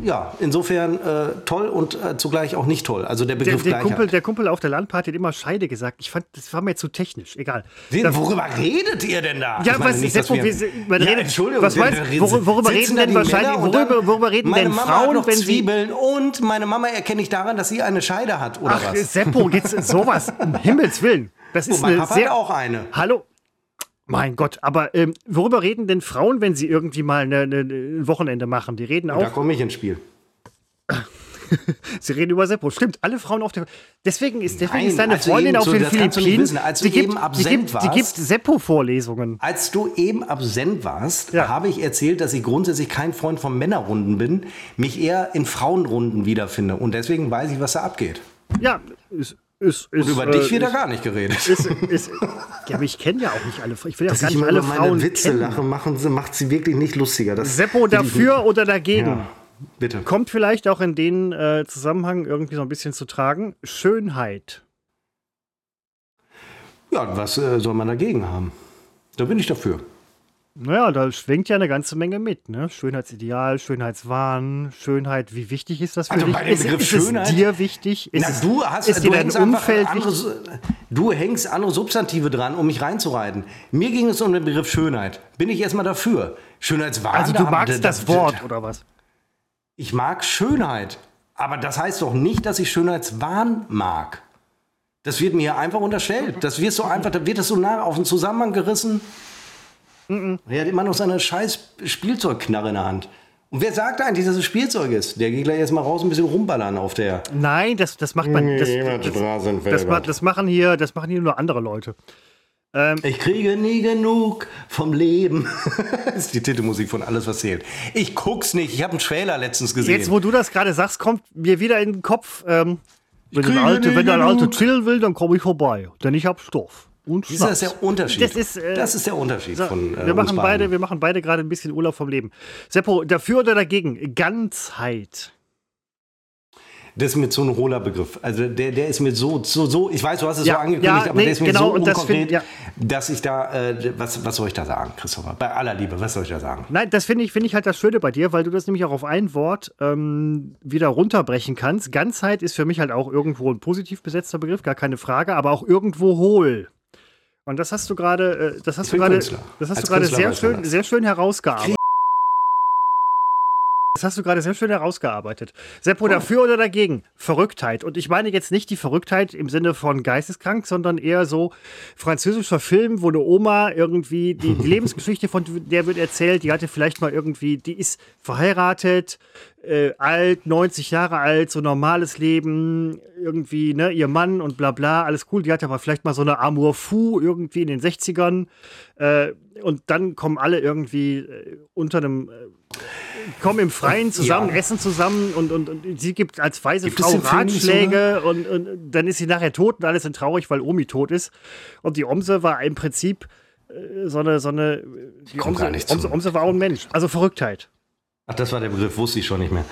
ja, insofern äh, toll und äh, zugleich auch nicht toll. Also der der, Begriff der, Gleichheit. Kumpel, der Kumpel auf der Landparty hat immer Scheide gesagt. Ich fand, das war mir zu technisch. Egal. Wen- worüber redet ihr denn da? Ja, Ich was, nicht, Seppo, dass wir- wir, man ja, redet, Entschuldigung, was wir meinst, reden- worüber, reden denn wahrscheinlich, worüber, worüber reden meine denn Mama Frauen, wenn sie... Zwiebeln und meine Mama erkenne ich daran, dass sie eine Scheide hat oder Ach, was? Seppo, geht's sowas? Um Himmels Willen. Das Oh, ist mein eine Papa sehr... hat auch eine. Hallo? Mein Gott, aber ähm, worüber reden denn Frauen, wenn sie irgendwie mal eine, eine, ein Wochenende machen? Die reden Da auch, komme ich ins Spiel. sie reden über Seppo. Stimmt, alle Frauen auf der. Deswegen ist, deswegen Nein, ist deine Freundin auf so- den Philippinen. wissen, als du die gibt, eben absent gibt, die gibt warst. Seppo-Vorlesungen. Als du eben absent warst, Ja. habe ich erzählt, dass ich grundsätzlich kein Freund von Männerrunden bin, mich eher in Frauenrunden wiederfinde. Und deswegen weiß ich, was da abgeht. Ja, Ist, ist, Und ist, über äh, dich wird da ist- gar nicht geredet. Ist, ist, ja, aber ich kenne ja auch nicht alle. Ich will ja gar ich nicht immer alle über meine Frauen Witze kennen. lache, machen sie, macht sie wirklich nicht lustiger. Das, Seppo dafür oder dagegen? Ja, bitte. Kommt vielleicht auch in den äh, Zusammenhang irgendwie so ein bisschen zu tragen. Schönheit. Ja, was äh, soll man dagegen haben? Da bin ich dafür. Naja, da schwingt ja eine ganze Menge mit. Ne? Schönheitsideal, Schönheitswahn, Schönheit. Wie wichtig ist das für Also dich? bei dem ist, Begriff ist es Schönheit- dir wichtig? Ist, Na, es, du hast, ist du dir dein Umfeld andere, du hängst andere Substantive dran, um mich reinzureiten. Mir ging es um den Begriff Schönheit. Bin ich erstmal dafür. Schönheitswahn. Also da du magst das Wort, oder was? Ich mag Schönheit. Aber das heißt doch nicht, dass ich Schönheitswahn mag. Das wird mir einfach unterstellt. Das wird so einfach, da wird das so nah auf den Zusammenhang gerissen. Er hat immer noch seine scheiß Spielzeugknarre in der Hand. Und wer sagt eigentlich, dass es Spielzeug ist? Der geht gleich erstmal raus ein bisschen rumballern auf der. Nein, das, das macht man. Das, das, das, das machen hier, das machen hier nur andere Leute. Ich kriege nie genug vom Leben. das ist die Titelmusik von Alles, was zählt. Ich guck's nicht. Ich habe einen Trailer letztens gesehen. Jetzt, wo du das gerade sagst, kommt mir wieder in den Kopf. Ähm, wenn, der kriege Alte, wenn der Alte genug. chillen will, dann komme ich vorbei. Denn ich hab Stoff. Und du, das ist Schnaps. der Unterschied. Das ist, äh, das ist der Unterschied So, von äh, wir, machen uns beide, beiden. wir machen beide gerade ein bisschen Urlaub vom Leben. Seppo, dafür oder dagegen? Ganzheit. Das ist mir so ein hohler Begriff. Also der, der ist mir so, so, so, ich weiß, du hast es Ja, so angekündigt, ja, aber nee, der ist mir genau, so und das unkonkret, find- ja. dass ich da, äh, was, was soll ich da sagen, Christopher? Bei aller Liebe, was soll ich da sagen? Nein, das finde ich, finde ich halt das Schöne bei dir, weil du das nämlich auch auf ein Wort ähm, wieder runterbrechen kannst. Ganzheit ist für mich halt auch irgendwo ein positiv besetzter Begriff, gar keine Frage, aber auch irgendwo hohl. Und das hast du gerade, äh, das hast du gerade, das hast du gerade sehr schön, sehr schön herausgearbeitet. Das hast du gerade sehr schön herausgearbeitet. Seppo, dafür oder dagegen? Verrücktheit. Und ich meine jetzt nicht die Verrücktheit im Sinne von geisteskrank, sondern eher so französischer Film, wo eine Oma irgendwie die, die Lebensgeschichte von der wird erzählt, die hatte vielleicht mal irgendwie, die ist verheiratet, äh, alt, 90 Jahre alt, so normales Leben, irgendwie, ne, ihr Mann und bla bla, alles cool. Die hatte aber vielleicht mal so eine Amour fou irgendwie in den 60ern. Äh, und dann kommen alle irgendwie äh, unter einem, äh, kommen im Freien zusammen, Ja. essen zusammen und, und, und sie gibt als weise Gibt Frau Ratschläge und, und dann ist sie nachher tot und alle sind traurig, weil Omi tot ist. Und die Omse war im Prinzip äh, so eine, so eine, die Kommt Omse, gar nicht zu. Omse, Omse war auch ein Mensch. Also Verrücktheit. Ach, das war der Begriff, wusste ich schon nicht mehr.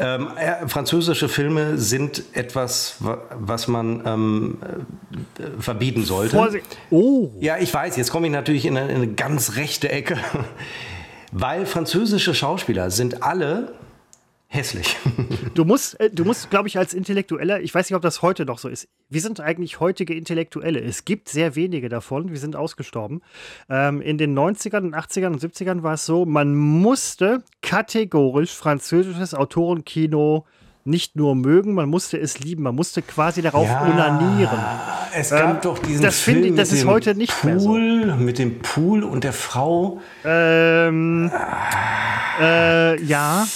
Ähm, äh, französische Filme sind etwas, wa- was man ähm, äh, verbieten sollte. Vorsicht. Oh. Ja, ich weiß, jetzt komme ich natürlich in eine, in eine ganz rechte Ecke, weil französische Schauspieler sind alle hässlich. Du musst, äh, du musst, glaube ich, als Intellektueller, ich weiß nicht, ob das heute noch so ist. Wir sind eigentlich heutige Intellektuelle. Es gibt sehr wenige davon. Wir sind ausgestorben. Ähm, in den 90ern und 80ern und 70ern war es so, man musste kategorisch französisches Autorenkino nicht nur mögen, man musste es lieben. Man musste quasi darauf onanieren. Es gab Ähm, doch diesen das Film finde ich- das mit ist dem heute nicht mehr so. Pool, mit dem Pool und der Frau. Ähm, äh, ja.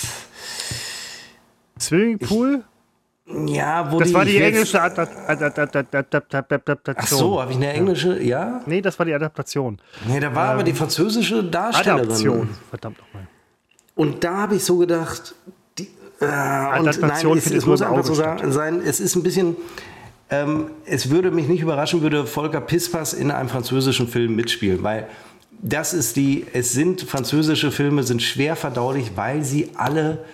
Swimmingpool? Ja, wo Das die, war die englische Adap- Adap- Adap- Adap- Adaptation. Ach so, habe ich eine englische? Ja? Nee, das war die Adaptation. Nee, da war aber die französische Darstellerin. Adaption. Verdammt nochmal. Und da habe ich so gedacht, äh, und nein, es, muss einfach so sein, es ist ein bisschen, ähm, es würde mich nicht überraschen, würde Volker Pispas in einem französischen Film mitspielen, weil das ist die, es sind französische Filme, sind schwer verdaulich, weil sie alle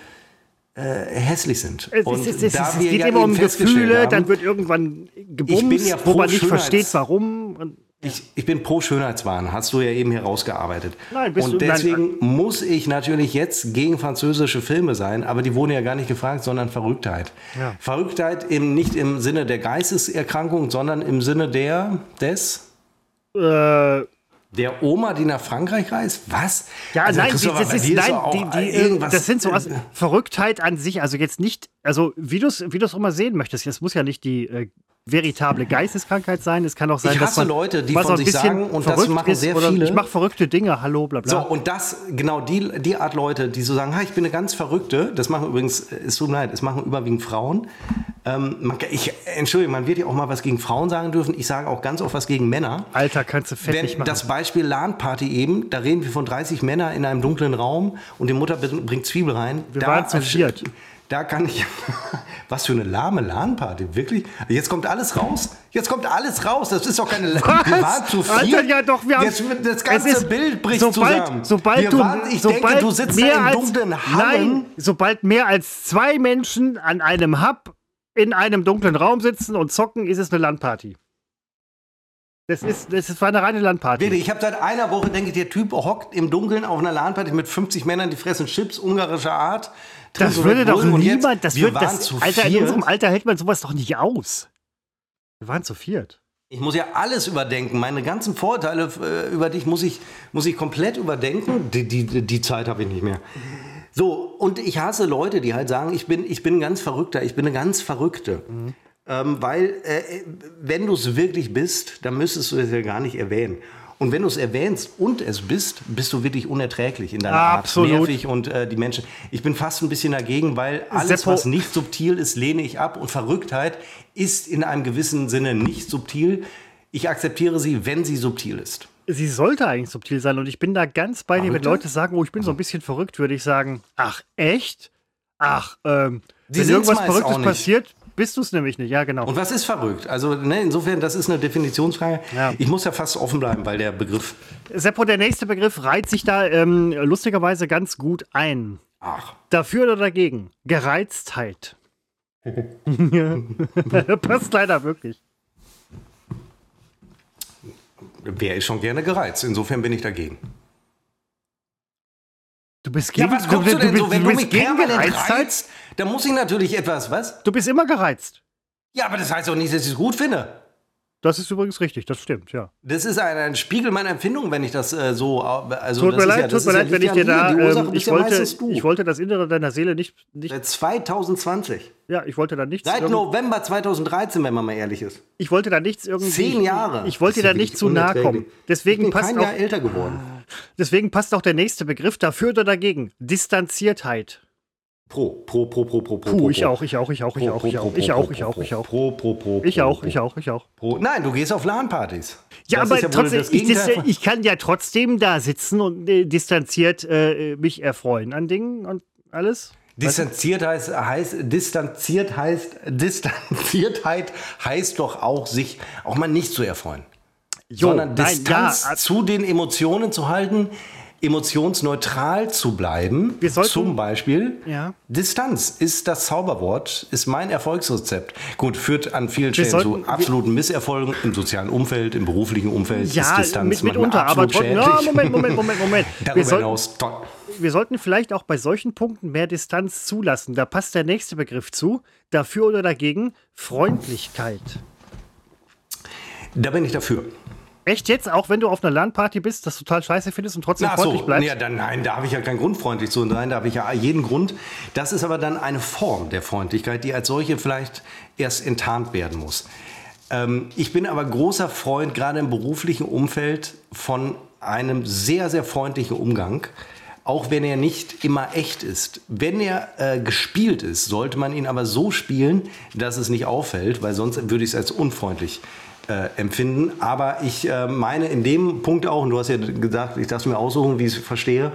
äh, hässlich sind. Es, Und es, es, da es wir geht ja immer um Gefühle, haben, dann wird irgendwann gebumst, bin ja wo man nicht versteht, warum. Ich, ich bin pro Schönheitswahn, hast du ja eben herausgearbeitet. Nein, bist Und du- nein, deswegen muss ich natürlich jetzt gegen französische Filme sein, aber die wurden ja gar nicht gefragt, sondern Verrücktheit. Ja. Verrücktheit im, nicht im Sinne der Geisteserkrankung, sondern im Sinne der, des, äh, der Oma, die nach Frankreich reist? Was? ja, Also, nein, das ist, nein, die, die, irgendwas- das sind so was, Verrücktheit an sich, also jetzt nicht, also wie du es wie du's auch mal sehen möchtest, es muss ja nicht die äh, veritable Geisteskrankheit sein, es kann auch sein, Ich dass hasse man Leute, die von so sich sagen, und das verrückt machen ist, sehr oder viele. Ich mache verrückte Dinge, hallo, bla bla. So, und das, genau die, die Art Leute, die so sagen, ich bin eine ganz Verrückte, das machen übrigens, es tut mir leid, es machen überwiegend Frauen. Ähm, man, ich, Entschuldigung, man wird ja auch mal was gegen Frauen sagen dürfen. Ich sage auch ganz oft was gegen Männer. Alter, kannst du fett Wenn nicht machen. das Beispiel LAN-Party eben, da reden wir von 30 Männern in einem dunklen Raum und die Mutter bringt Zwiebel rein. Wir da, waren zu viert. Da kann ich. Was für eine lahme LAN-Party, wirklich? Jetzt kommt alles raus. Jetzt kommt alles raus. Das ist doch keine LAN. Wir waren zu viel. Alter, ja doch, wir haben, Jetzt wird das ganze ist- Bild bricht sobald, zusammen. Sobald wir du, waren, ich sobald denke, du sitzt mehr in als, dunklen Hallen. Nein, sobald mehr als zwei Menschen an einem Hub in einem dunklen Raum sitzen und zocken, ist es eine Landparty. Das ist, das ist war eine reine Landparty. Wirklich, ich habe seit einer Woche, denke ich, der Typ hockt im Dunkeln auf einer LAN-Party mit 50 Männern, die fressen Chips ungarischer Art. Das würde doch jetzt- niemand, das würde, das, zu Alter, in viert. unserem Alter hält man sowas doch nicht aus. Wir waren zu viert. Ich muss ja alles überdenken. Meine ganzen Vorteile äh, über dich muss ich, muss ich komplett überdenken. Die, die, die Zeit habe ich nicht mehr. So, und ich hasse Leute, die halt sagen, ich bin, ich bin ein ganz Verrückter, ich bin eine ganz Verrückte. Ähm, weil, äh, wenn du es wirklich bist, dann müsstest du es ja gar nicht erwähnen. Und wenn du es erwähnst und es bist, bist du wirklich unerträglich in deiner Absolut. Art. Nervig und äh, die Menschen. Ich bin fast ein bisschen dagegen, weil alles, Seppo- was nicht subtil ist, lehne ich ab. Und Verrücktheit ist in einem gewissen Sinne nicht subtil. Ich akzeptiere sie, wenn sie subtil ist. Sie sollte eigentlich subtil sein und ich bin da ganz bei dir, wenn? Leute sagen, oh, ich bin so ein bisschen verrückt, würde ich sagen, ach, echt? Ach, ähm, Sie wenn irgendwas Verrücktes passiert, bist du es nämlich nicht. Ja, genau. Und was ist verrückt? Also ne, insofern, das ist eine Definitionsfrage. Ja. Ich muss ja fast offen bleiben, weil der Begriff. Seppo, der nächste Begriff reiht sich da ähm, lustigerweise ganz gut ein. Ach, Dafür oder dagegen? Gereiztheit. Passt leider wirklich. wer ist schon gerne gereizt? Insofern bin ich dagegen. Du bist Ja, gegen, was guckst du, du, denn bist, so, wenn du du bist mich gegen Gereiztheit? reizt? Dann muss ich natürlich etwas, was? Du bist immer gereizt. Ja, aber das heißt doch nicht, dass ich es gut finde. Das ist übrigens richtig, das stimmt, ja. Das ist ein, ein Spiegel meiner Empfindung, wenn ich das äh, so. äh, Also Tut mir leid, ja, tut mir ja leid, wenn ich dir da. Ähm, ich, wollte, ich wollte das Innere deiner Seele nicht. nicht Seit 2020. ja, ich wollte da nichts. Seit November 2013, wenn man mal ehrlich ist. ich wollte da nichts irgendwie. Zehn Jahre. Ich wollte Das ist da nicht zu nahe kommen. unerträglich. Ich Deswegen bin passt, kein auch, Jahr älter geworden. deswegen passt auch der nächste Begriff dafür oder dagegen. Distanziertheit. Pro, pro, pro, pro, pro, pro. Puh, pro, ich auch, ich auch, ich auch, ich auch, ich auch, ich auch, ich auch, ich auch. Pro, pro, pro, Ich auch, ich auch, ich auch. Nein, du gehst auf LAN-Partys. Ja, aber trotzdem, ich, kann ja trotzdem da sitzen und äh, distanziert äh, mich erfreuen an Dingen und alles. Distanziert heißt, heißt, distanziert heißt, Distanziertheit heißt doch auch, sich auch mal nicht zu erfreuen. Jo, sondern nein, Distanz ja, äh, zu den Emotionen zu halten, emotionsneutral zu bleiben. Wir sollten- zum Beispiel. Ja. Distanz ist das Zauberwort, ist mein Erfolgsrezept. Gut, führt an vielen Stellen sollten- zu absoluten Misserfolgen im sozialen Umfeld, im beruflichen Umfeld. ist Ja, Distanz mit, mitunter, aber schädlich. Moment, Moment, Moment, Moment. Darüber sollten, hinaus, toll. wir sollten vielleicht auch bei solchen Punkten mehr Distanz zulassen. Da passt der nächste Begriff zu. Dafür oder dagegen Freundlichkeit. Da bin ich dafür. Echt jetzt, auch wenn du auf einer LAN-Party bist, das total scheiße findest und trotzdem Ach freundlich so, bleibst? ja, dann, nein, da habe ich ja keinen Grund, freundlich zu sein. Da habe ich ja jeden Grund. Das ist aber dann eine Form der Freundlichkeit, die als solche vielleicht erst enttarnt werden muss. Ähm, ich bin aber großer Freund, gerade im beruflichen Umfeld, von einem sehr, sehr freundlichen Umgang. Auch wenn er nicht immer echt ist. Wenn er äh, gespielt ist, sollte man ihn aber so spielen, dass es nicht auffällt, weil sonst würde ich es als unfreundlich äh, empfinden. Aber ich äh, meine in dem Punkt auch, und du hast ja gesagt, ich darf es mir aussuchen, wie ich es verstehe,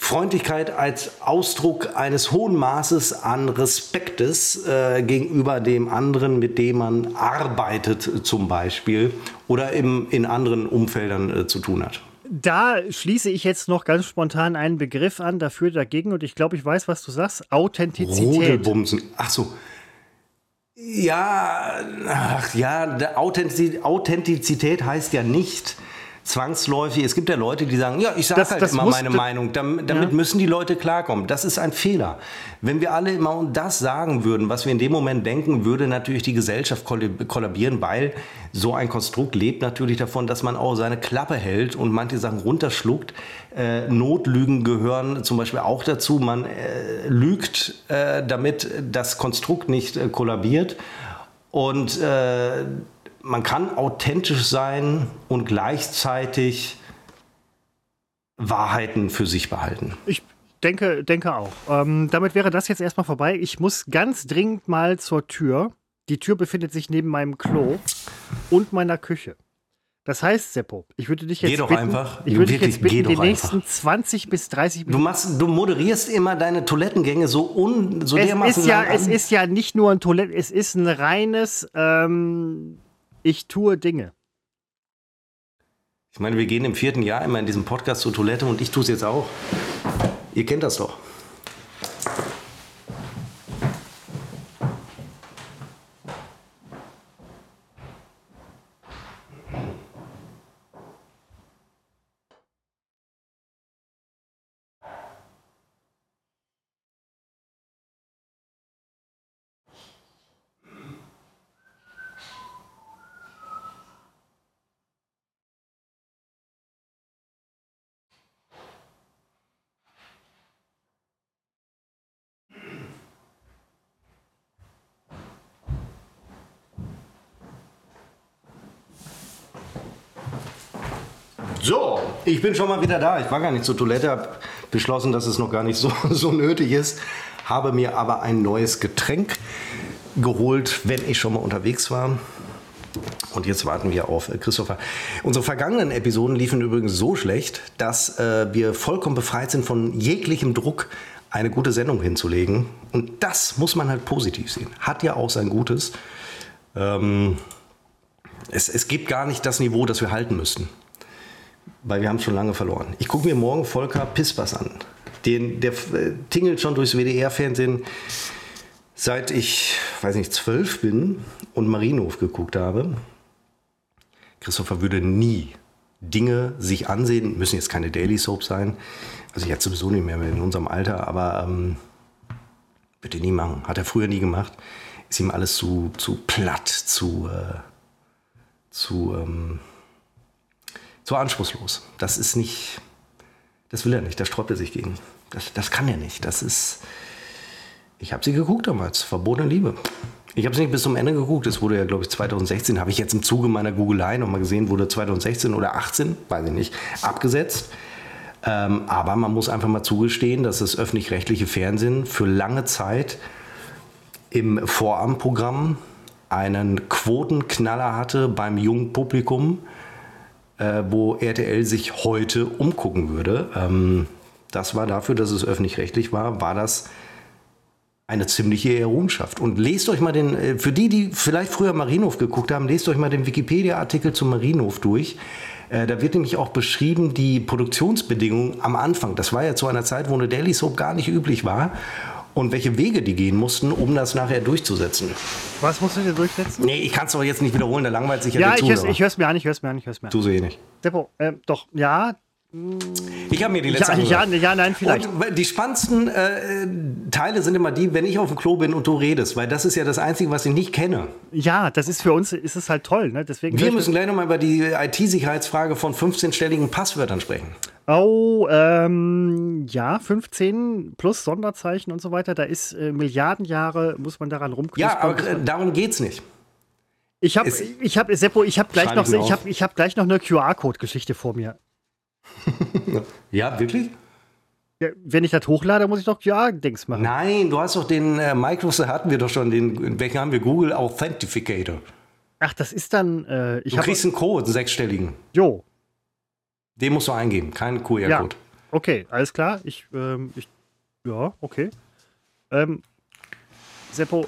Freundlichkeit als Ausdruck eines hohen Maßes an Respektes äh, gegenüber dem anderen, mit dem man arbeitet äh, zum Beispiel oder im, in anderen Umfeldern äh, zu tun hat. Da schließe ich jetzt noch ganz spontan einen Begriff an, dafür, dagegen, und ich glaube, ich weiß, was du sagst. Authentizität. Rodelbumsen. Ach so. Ja, ach ja, Authentizität heißt ja nicht zwangsläufig. Es gibt ja Leute, die sagen, ja, ich sage halt das immer muss- meine Meinung. Damit, damit Ja. müssen die Leute klarkommen. Das ist ein Fehler. Wenn wir alle immer das sagen würden, was wir in dem Moment denken, würde natürlich die Gesellschaft kollab- kollabieren, weil so ein Konstrukt lebt natürlich davon, dass man auch seine Klappe hält und manche Sachen runterschluckt. Äh, Notlügen gehören zum Beispiel auch dazu. Man äh, lügt, äh, damit das Konstrukt nicht äh, kollabiert. Und äh, man kann authentisch sein und gleichzeitig Wahrheiten für sich behalten. Ich denke, denke auch. Ähm, damit wäre das jetzt erstmal vorbei. Ich muss ganz dringend mal zur Tür. Die Tür befindet sich neben meinem Klo und meiner Küche. Das heißt, Seppo, ich würde dich jetzt Geh doch bitten, einfach. ich würde dich Wirklich, jetzt bitten, die nächsten 20 bis 30 Du, Minuten. machst, du moderierst immer deine Toilettengänge so, un, so Es dermaßen ist, ja, lang es an. ist ja nicht nur ein Toilette, es ist ein reines ähm, Ich tue Dinge. Ich meine, wir gehen im vierten Jahr immer in diesem Podcast zur Toilette und ich tue es jetzt auch. Ihr kennt das doch. So, ich bin schon mal wieder da. Ich war gar nicht zur Toilette, habe beschlossen, dass es noch gar nicht so, so nötig ist. Habe mir aber ein neues Getränk geholt, wenn ich schon mal unterwegs war. Und jetzt warten wir auf äh, Christopher. Unsere vergangenen Episoden liefen übrigens so schlecht, dass äh, wir vollkommen befreit sind von jeglichem Druck, eine gute Sendung hinzulegen. Und das muss man halt positiv sehen. Hat ja auch sein Gutes. Ähm, es, es gibt gar nicht das Niveau, das wir halten müssten. Weil wir haben schon lange verloren. Ich gucke mir morgen Volker Pispers an. Den, der äh, tingelt schon durchs WDR-Fernsehen, seit ich, weiß nicht, zwölf bin und Marienhof geguckt habe. Christopher würde nie Dinge sich ansehen, müssen jetzt keine Daily Soap sein. Also jetzt sowieso nicht mehr in unserem Alter, aber ähm, wird er nie machen. Hat er früher nie gemacht. Ist ihm alles zu, zu platt, zu, äh, zu, ähm, zu anspruchslos. Das ist nicht, das will er nicht, da sträubt er sich gegen. Das, das kann er nicht. Das ist, ich habe sie geguckt damals, Verbotene Liebe. Ich habe es nicht bis zum Ende geguckt. Es wurde ja, glaube ich, 2016, habe ich jetzt im Zuge meiner Googelei nochmal gesehen, wurde 2016 oder 18, weiß ich nicht, abgesetzt. Ähm, aber man muss einfach mal zugestehen, dass das öffentlich-rechtliche Fernsehen für lange Zeit im Vorabendprogramm einen Quotenknaller hatte beim jungen Publikum, äh, wo RTL sich heute umgucken würde. Ähm, das war dafür, dass es öffentlich-rechtlich war, war das eine ziemliche Errungenschaft. Und lest euch mal den, äh, für die, die vielleicht früher Marienhof geguckt haben, lest euch mal den Wikipedia-Artikel zum Marienhof durch. Äh, Da wird nämlich auch beschrieben, die Produktionsbedingungen am Anfang. Das war ja zu einer Zeit, wo eine Daily Soap gar nicht üblich war. Und welche Wege die gehen mussten, um das nachher durchzusetzen. Was musst du dir durchsetzen? Nee, ich kann es doch jetzt nicht wiederholen, da langweilt sich ja, Ja, der ich hör's, ich hör's mir an, ich hör's mir an, ich hör's mir an. Tu so eh nicht. Seppo, äh, doch, ja, Ich habe mir die letzte ja, ja, ja, nein, vielleicht. Und die spannendsten äh, Teile sind immer die, wenn ich auf dem Klo bin und du redest, weil das ist ja das Einzige, was ich nicht kenne. Ja, das ist für uns, ist es halt toll, ne? Deswegen Wir müssen gleich nochmal über die IT-Sicherheitsfrage von 15-stelligen Passwörtern sprechen. Oh, ähm, ja, 15 plus Sonderzeichen und so weiter. Da ist äh, Milliarden Jahre, muss man daran rumkriegen. Ja, aber äh, darum geht's nicht. ich habe, es- ich habe, Seppo, ich habe gleich noch, ich mir ich habe, ich habe gleich noch eine QR-Code-Geschichte vor mir. Ja, wirklich? Ja, wenn ich das hochlade, muss ich doch QR-Dings machen. Nein, du hast doch den äh, Microsoft, hatten wir doch schon, den, welchen haben wir? Google Authentificator. Ach, das ist dann, äh, ich Du kriegst einen Code, einen sechsstelligen. jo, Den musst du eingeben, keinen ja, QR-Code. okay, alles klar. Ich, ähm, ich, ja, okay. Ähm, Seppo,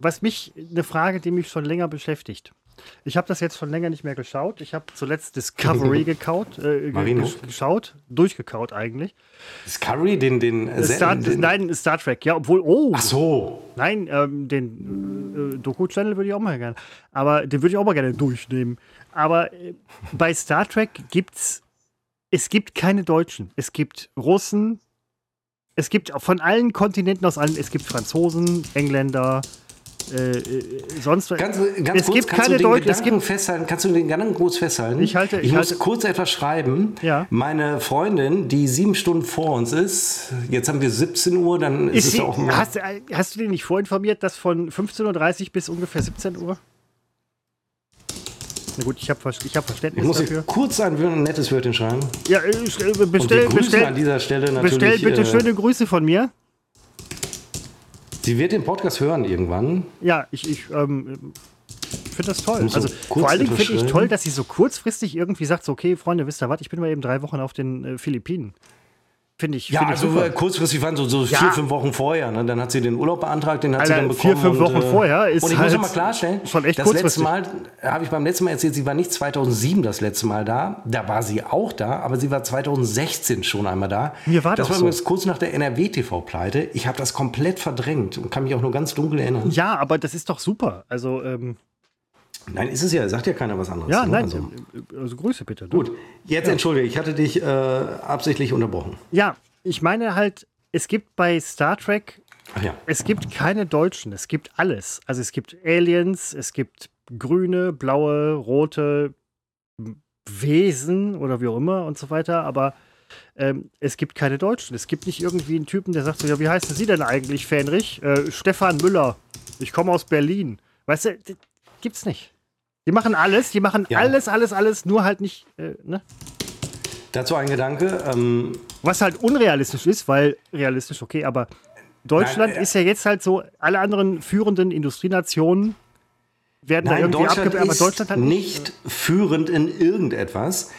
was mich, eine Frage, die mich schon länger beschäftigt. Ich habe das jetzt schon länger nicht mehr geschaut. Ich habe zuletzt Discovery gekaut, äh, Marino? geschaut, durchgekaut eigentlich. Discovery, den, den, äh, Star, den nein, Star Trek, ja, obwohl, oh, Ach so. nein, ähm, den äh, Doku-Channel würde ich auch mal gerne, aber den würde ich auch mal gerne durchnehmen. Aber äh, bei Star Trek gibt's, es gibt keine Deutschen. Es gibt Russen, es gibt von allen Kontinenten aus allen, es gibt Franzosen, Engländer, äh, äh, sonst. Ganz, ganz es kurz, gibt kannst keine du den Deutschen. Es gibt, festhalten? Kannst du den Gedanken kurz festhalten? Ich halte- Ich, ich muss halte- kurz etwas schreiben. Ja. Meine Freundin, die sieben Stunden vor uns ist, jetzt haben wir 17 Uhr, dann ist, ist es sie, auch mal. hast, hast du den nicht vorinformiert, dass von 15.30 Uhr bis ungefähr 17 Uhr? Na gut, ich habe ich hab Verständnis ich muss dafür. kurz ein, ein nettes Wörtchen schreiben. Ja, äh, bestell, bestell, an dieser Stelle natürlich. bestell bitte äh, schöne Grüße von mir. Sie wird den Podcast hören irgendwann. Ja, ich, ich, ähm, finde das toll. So Also vor allen Dingen finde ich toll, dass sie so kurzfristig irgendwie sagt, so, okay, Freunde, wisst ihr was, ich bin mal eben drei Wochen auf den äh, Philippinen. Finde ich, Ja, find ich also super. äh, kurzfristig waren so, so Ja. vier, fünf Wochen vorher. Ne? Dann hat sie den Urlaub beantragt, den hat sie Alter, dann vier, bekommen. fünf Wochen und, äh, vorher ist Und ich halt muss mal klarstellen, schon echt das letzte. Mal, habe ich beim letzten Mal erzählt, sie war nicht 2007 das letzte Mal da. Da war sie auch da, aber sie war 2016 schon einmal da. Mir war das das war so. übrigens kurz nach der NRW-TV-Pleite. Ich habe das komplett verdrängt und kann mich auch nur ganz dunkel erinnern. Ja, aber das ist doch super. Also, ähm, Nein, ist es ja. Sagt ja keiner was anderes. ja, ne? nein, Also, also Grüße bitte. ne? gut, jetzt entschuldige, ich hatte dich äh, absichtlich unterbrochen. Ja, ich meine halt, es gibt bei Star Trek, ja. es gibt keine Deutschen, es gibt alles. Also es gibt Aliens, es gibt grüne, blaue, rote Wesen oder wie auch immer und so weiter, aber ähm, es gibt keine Deutschen. Es gibt nicht irgendwie einen Typen, der sagt so, ja, wie heißen Sie denn eigentlich, Fähnrich? Äh, Stefan Müller. Ich komme aus Berlin. Weißt du, gibt's nicht. Die machen alles, die machen Ja. alles, alles, alles, nur halt nicht, äh, ne? Dazu ein Gedanke. Ähm, Was halt unrealistisch ist, weil realistisch, okay, aber Deutschland Nein, äh, ist ja jetzt halt so, alle anderen führenden Industrienationen werden da Nein, irgendwie Deutschland abge... Aber Deutschland hat nicht führend in irgendetwas.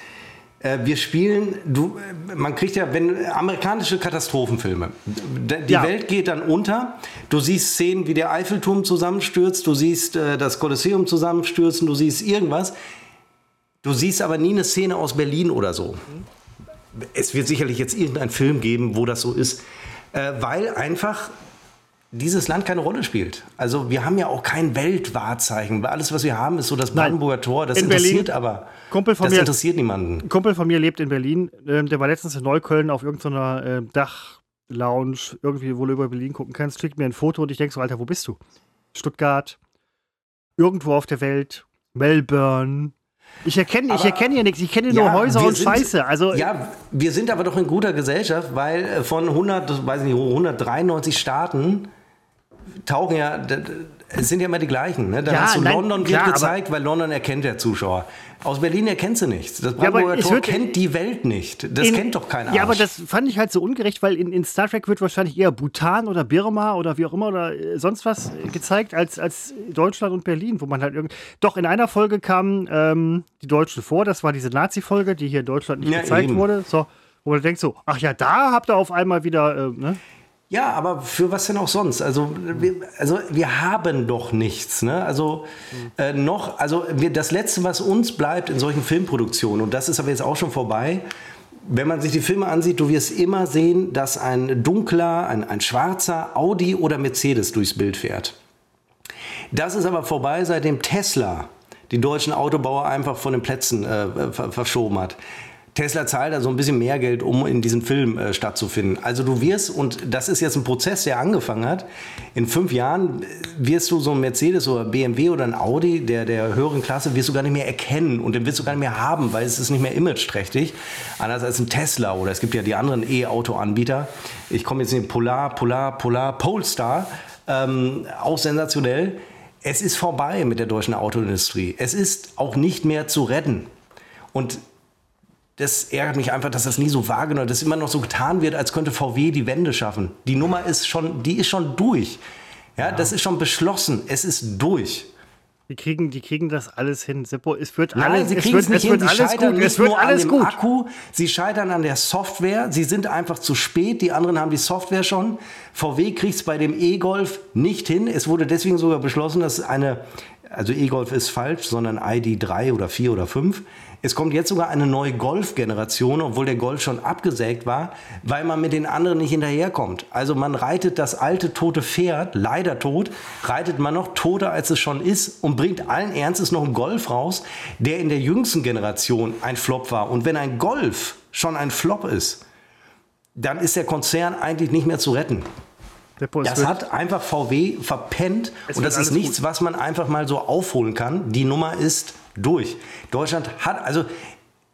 Äh, Wir spielen, du, man kriegt ja, wenn amerikanische Katastrophenfilme, die Ja. Welt geht dann unter. Du siehst Szenen, wie der Eiffelturm zusammenstürzt, du siehst äh, das Kolosseum zusammenstürzen, du siehst irgendwas. Du siehst aber nie eine Szene aus Berlin oder so. Es wird sicherlich jetzt irgendeinen Film geben, wo das so ist, äh, weil einfach dieses Land keine Rolle spielt. Also wir haben ja auch kein Weltwahrzeichen. Alles, was wir haben, ist so das. Brandenburger Tor. Das In interessiert Berlin, aber. Kumpel von das mir- interessiert niemanden. Ein Kumpel von mir lebt in Berlin, ähm, der war letztens in Neukölln auf irgendeiner äh, Dachlounge, irgendwie, wo du über Berlin gucken kannst, schickt mir ein Foto und ich denke so, Alter, wo bist du? Stuttgart, irgendwo auf der Welt, Melbourne. Ich erkenne ich erkenne hier nichts, ich kenne nur Ja, Häuser und sind- Scheiße. Also, Ja, wir sind aber doch in guter Gesellschaft, weil äh, von 100, weiß ich nicht, 193 Staaten tauchen ja, es sind ja immer die gleichen. Ne? Dann Ja, hast du nein, London klar, gezeigt, weil London erkennt der Zuschauer. Aus Berlin erkennst du nichts. Das Ja, aber Brandenburger es Tor kennt die Welt nicht. Das in- kennt doch kein Arsch. Ja, aber das fand ich halt so ungerecht, weil in, in Star Trek wird wahrscheinlich eher Bhutan oder Birma oder wie auch immer oder äh, sonst was gezeigt als, als Deutschland und Berlin, wo man halt irgendwie. Doch, in einer Folge kamen ähm, die Deutschen vor, das war diese Nazi-Folge, die hier in Deutschland nicht Ja, gezeigt eben. wurde. So, wo man denkt so, ach ja, da habt ihr auf einmal wieder, äh, ne? Ja, aber für was denn auch sonst? Also wir, also wir haben doch nichts. Ne? Also äh, noch, also wir, das Letzte, was uns bleibt in solchen Filmproduktionen, und das ist aber jetzt auch schon vorbei, wenn man sich die Filme ansieht, du wirst immer sehen, dass ein dunkler, ein, ein schwarzer Audi oder Mercedes durchs Bild fährt. Das ist aber vorbei, seitdem Tesla die deutschen Autobauer einfach von den Plätzen äh, ver verschoben hat. Tesla zahlt also ein bisschen mehr Geld, um in diesem Film äh, stattzufinden. Also du wirst, und das ist jetzt ein Prozess, der angefangen hat, in fünf Jahren äh, wirst du so ein Mercedes oder BMW oder ein Audi der, der höheren Klasse wirst du gar nicht mehr erkennen und den wirst du gar nicht mehr haben, weil es ist nicht mehr imageträchtig. Anders als ein Tesla oder es gibt ja die anderen E-Auto-Anbieter. Ich komme jetzt in den Polar, Polar, Polar, Polestar. Ähm, auch sensationell. Es ist vorbei mit der deutschen Autoindustrie. Es ist auch nicht mehr zu retten. Und das ärgert mich einfach, dass das nie so wahrgenommen wird, dass immer noch so getan wird, als könnte VW die Wende schaffen. Die Nummer ist schon, die ist schon durch. Ja, das ist schon beschlossen. Es ist durch. Die kriegen, die kriegen das alles hin. Seppo, es wird Nein, alles, sie es kriegen wird, es nicht es hin. wird Sie alles scheitern gut. nicht Es wird nur alles an dem gut. Akku, sie scheitern an der Software. Sie sind einfach zu spät. Die anderen haben die Software schon. VW kriegt es bei dem E-Golf nicht hin. Es wurde deswegen sogar beschlossen, dass eine, also E-Golf ist falsch, sondern ID3 oder 4 oder 5. Es kommt jetzt sogar eine neue Golf-Generation, obwohl der Golf schon abgesägt war, weil man mit den anderen nicht hinterherkommt. Also man reitet das alte tote Pferd, leider tot, reitet man noch toter als es schon ist und bringt allen Ernstes noch einen Golf raus, der in der jüngsten Generation ein Flop war. Und wenn ein Golf schon ein Flop ist, dann ist der Konzern eigentlich nicht mehr zu retten. Das hat einfach VW verpennt Es und das ist nichts, was man einfach mal so aufholen kann. Die Nummer ist durch. Deutschland hat also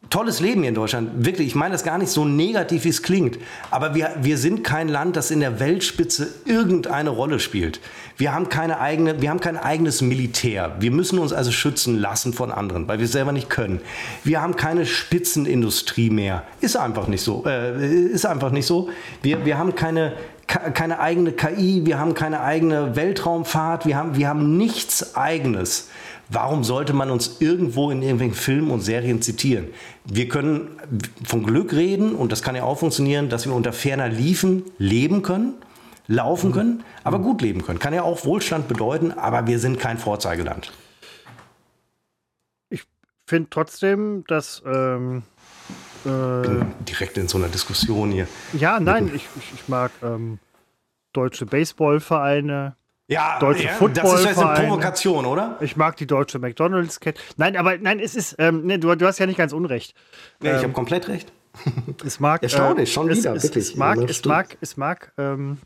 tolles Leben hier in Deutschland. Wirklich, ich meine das gar nicht so negativ, wie es klingt. Aber wir, wir sind kein Land, das in der Weltspitze irgendeine Rolle spielt. Wir haben, keine eigene, wir haben kein eigenes Militär. Wir müssen uns also schützen lassen von anderen, weil wir es selber nicht können. Wir haben keine Spitzenindustrie mehr. Ist einfach nicht so. Äh, ist einfach nicht so. Wir, wir haben keine, ke- keine eigene KI, wir haben keine eigene Weltraumfahrt, wir haben, wir haben nichts Eigenes Warum sollte man uns irgendwo in irgendwelchen Filmen und Serien zitieren? Wir können von Glück reden und das kann ja auch funktionieren, dass wir unter ferner Liefen leben können, laufen können, aber gut leben können. Kann ja auch Wohlstand bedeuten, aber wir sind kein Vorzeigeland. Ich finde trotzdem, dass. Ähm, äh, direkt in so einer Diskussion hier. ja, nein, ich, ich, ich mag ähm, deutsche Baseballvereine. Ja, Deutsche ja, das ist jetzt eine. Provokation, oder? Ich mag die deutsche McDonalds-Kette. Nein, aber nein, es ist. Ähm, nee, du, du hast ja nicht ganz unrecht. Ja, ich habe komplett recht. Es mag. Erstaunlich, schon es, wieder, es, wirklich. Es mag, es mag, es mag. Ähm,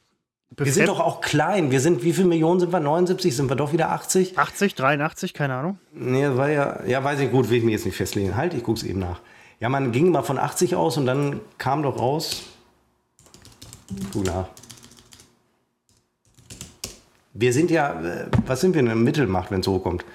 Wir sind doch auch klein. Wir sind, wie viele Millionen sind wir? 79? Sind wir doch wieder 80? 80, 83, keine Ahnung. Nee, war ja, ja, weiß ich gut, will ich mir jetzt nicht festlegen. Halt, ich guck's eben nach. Ja, man ging mal von 80 aus und dann kam doch raus. Guck nach. Wir sind ja, äh, was sind wir denn? Mittelmacht, wenn es hochkommt.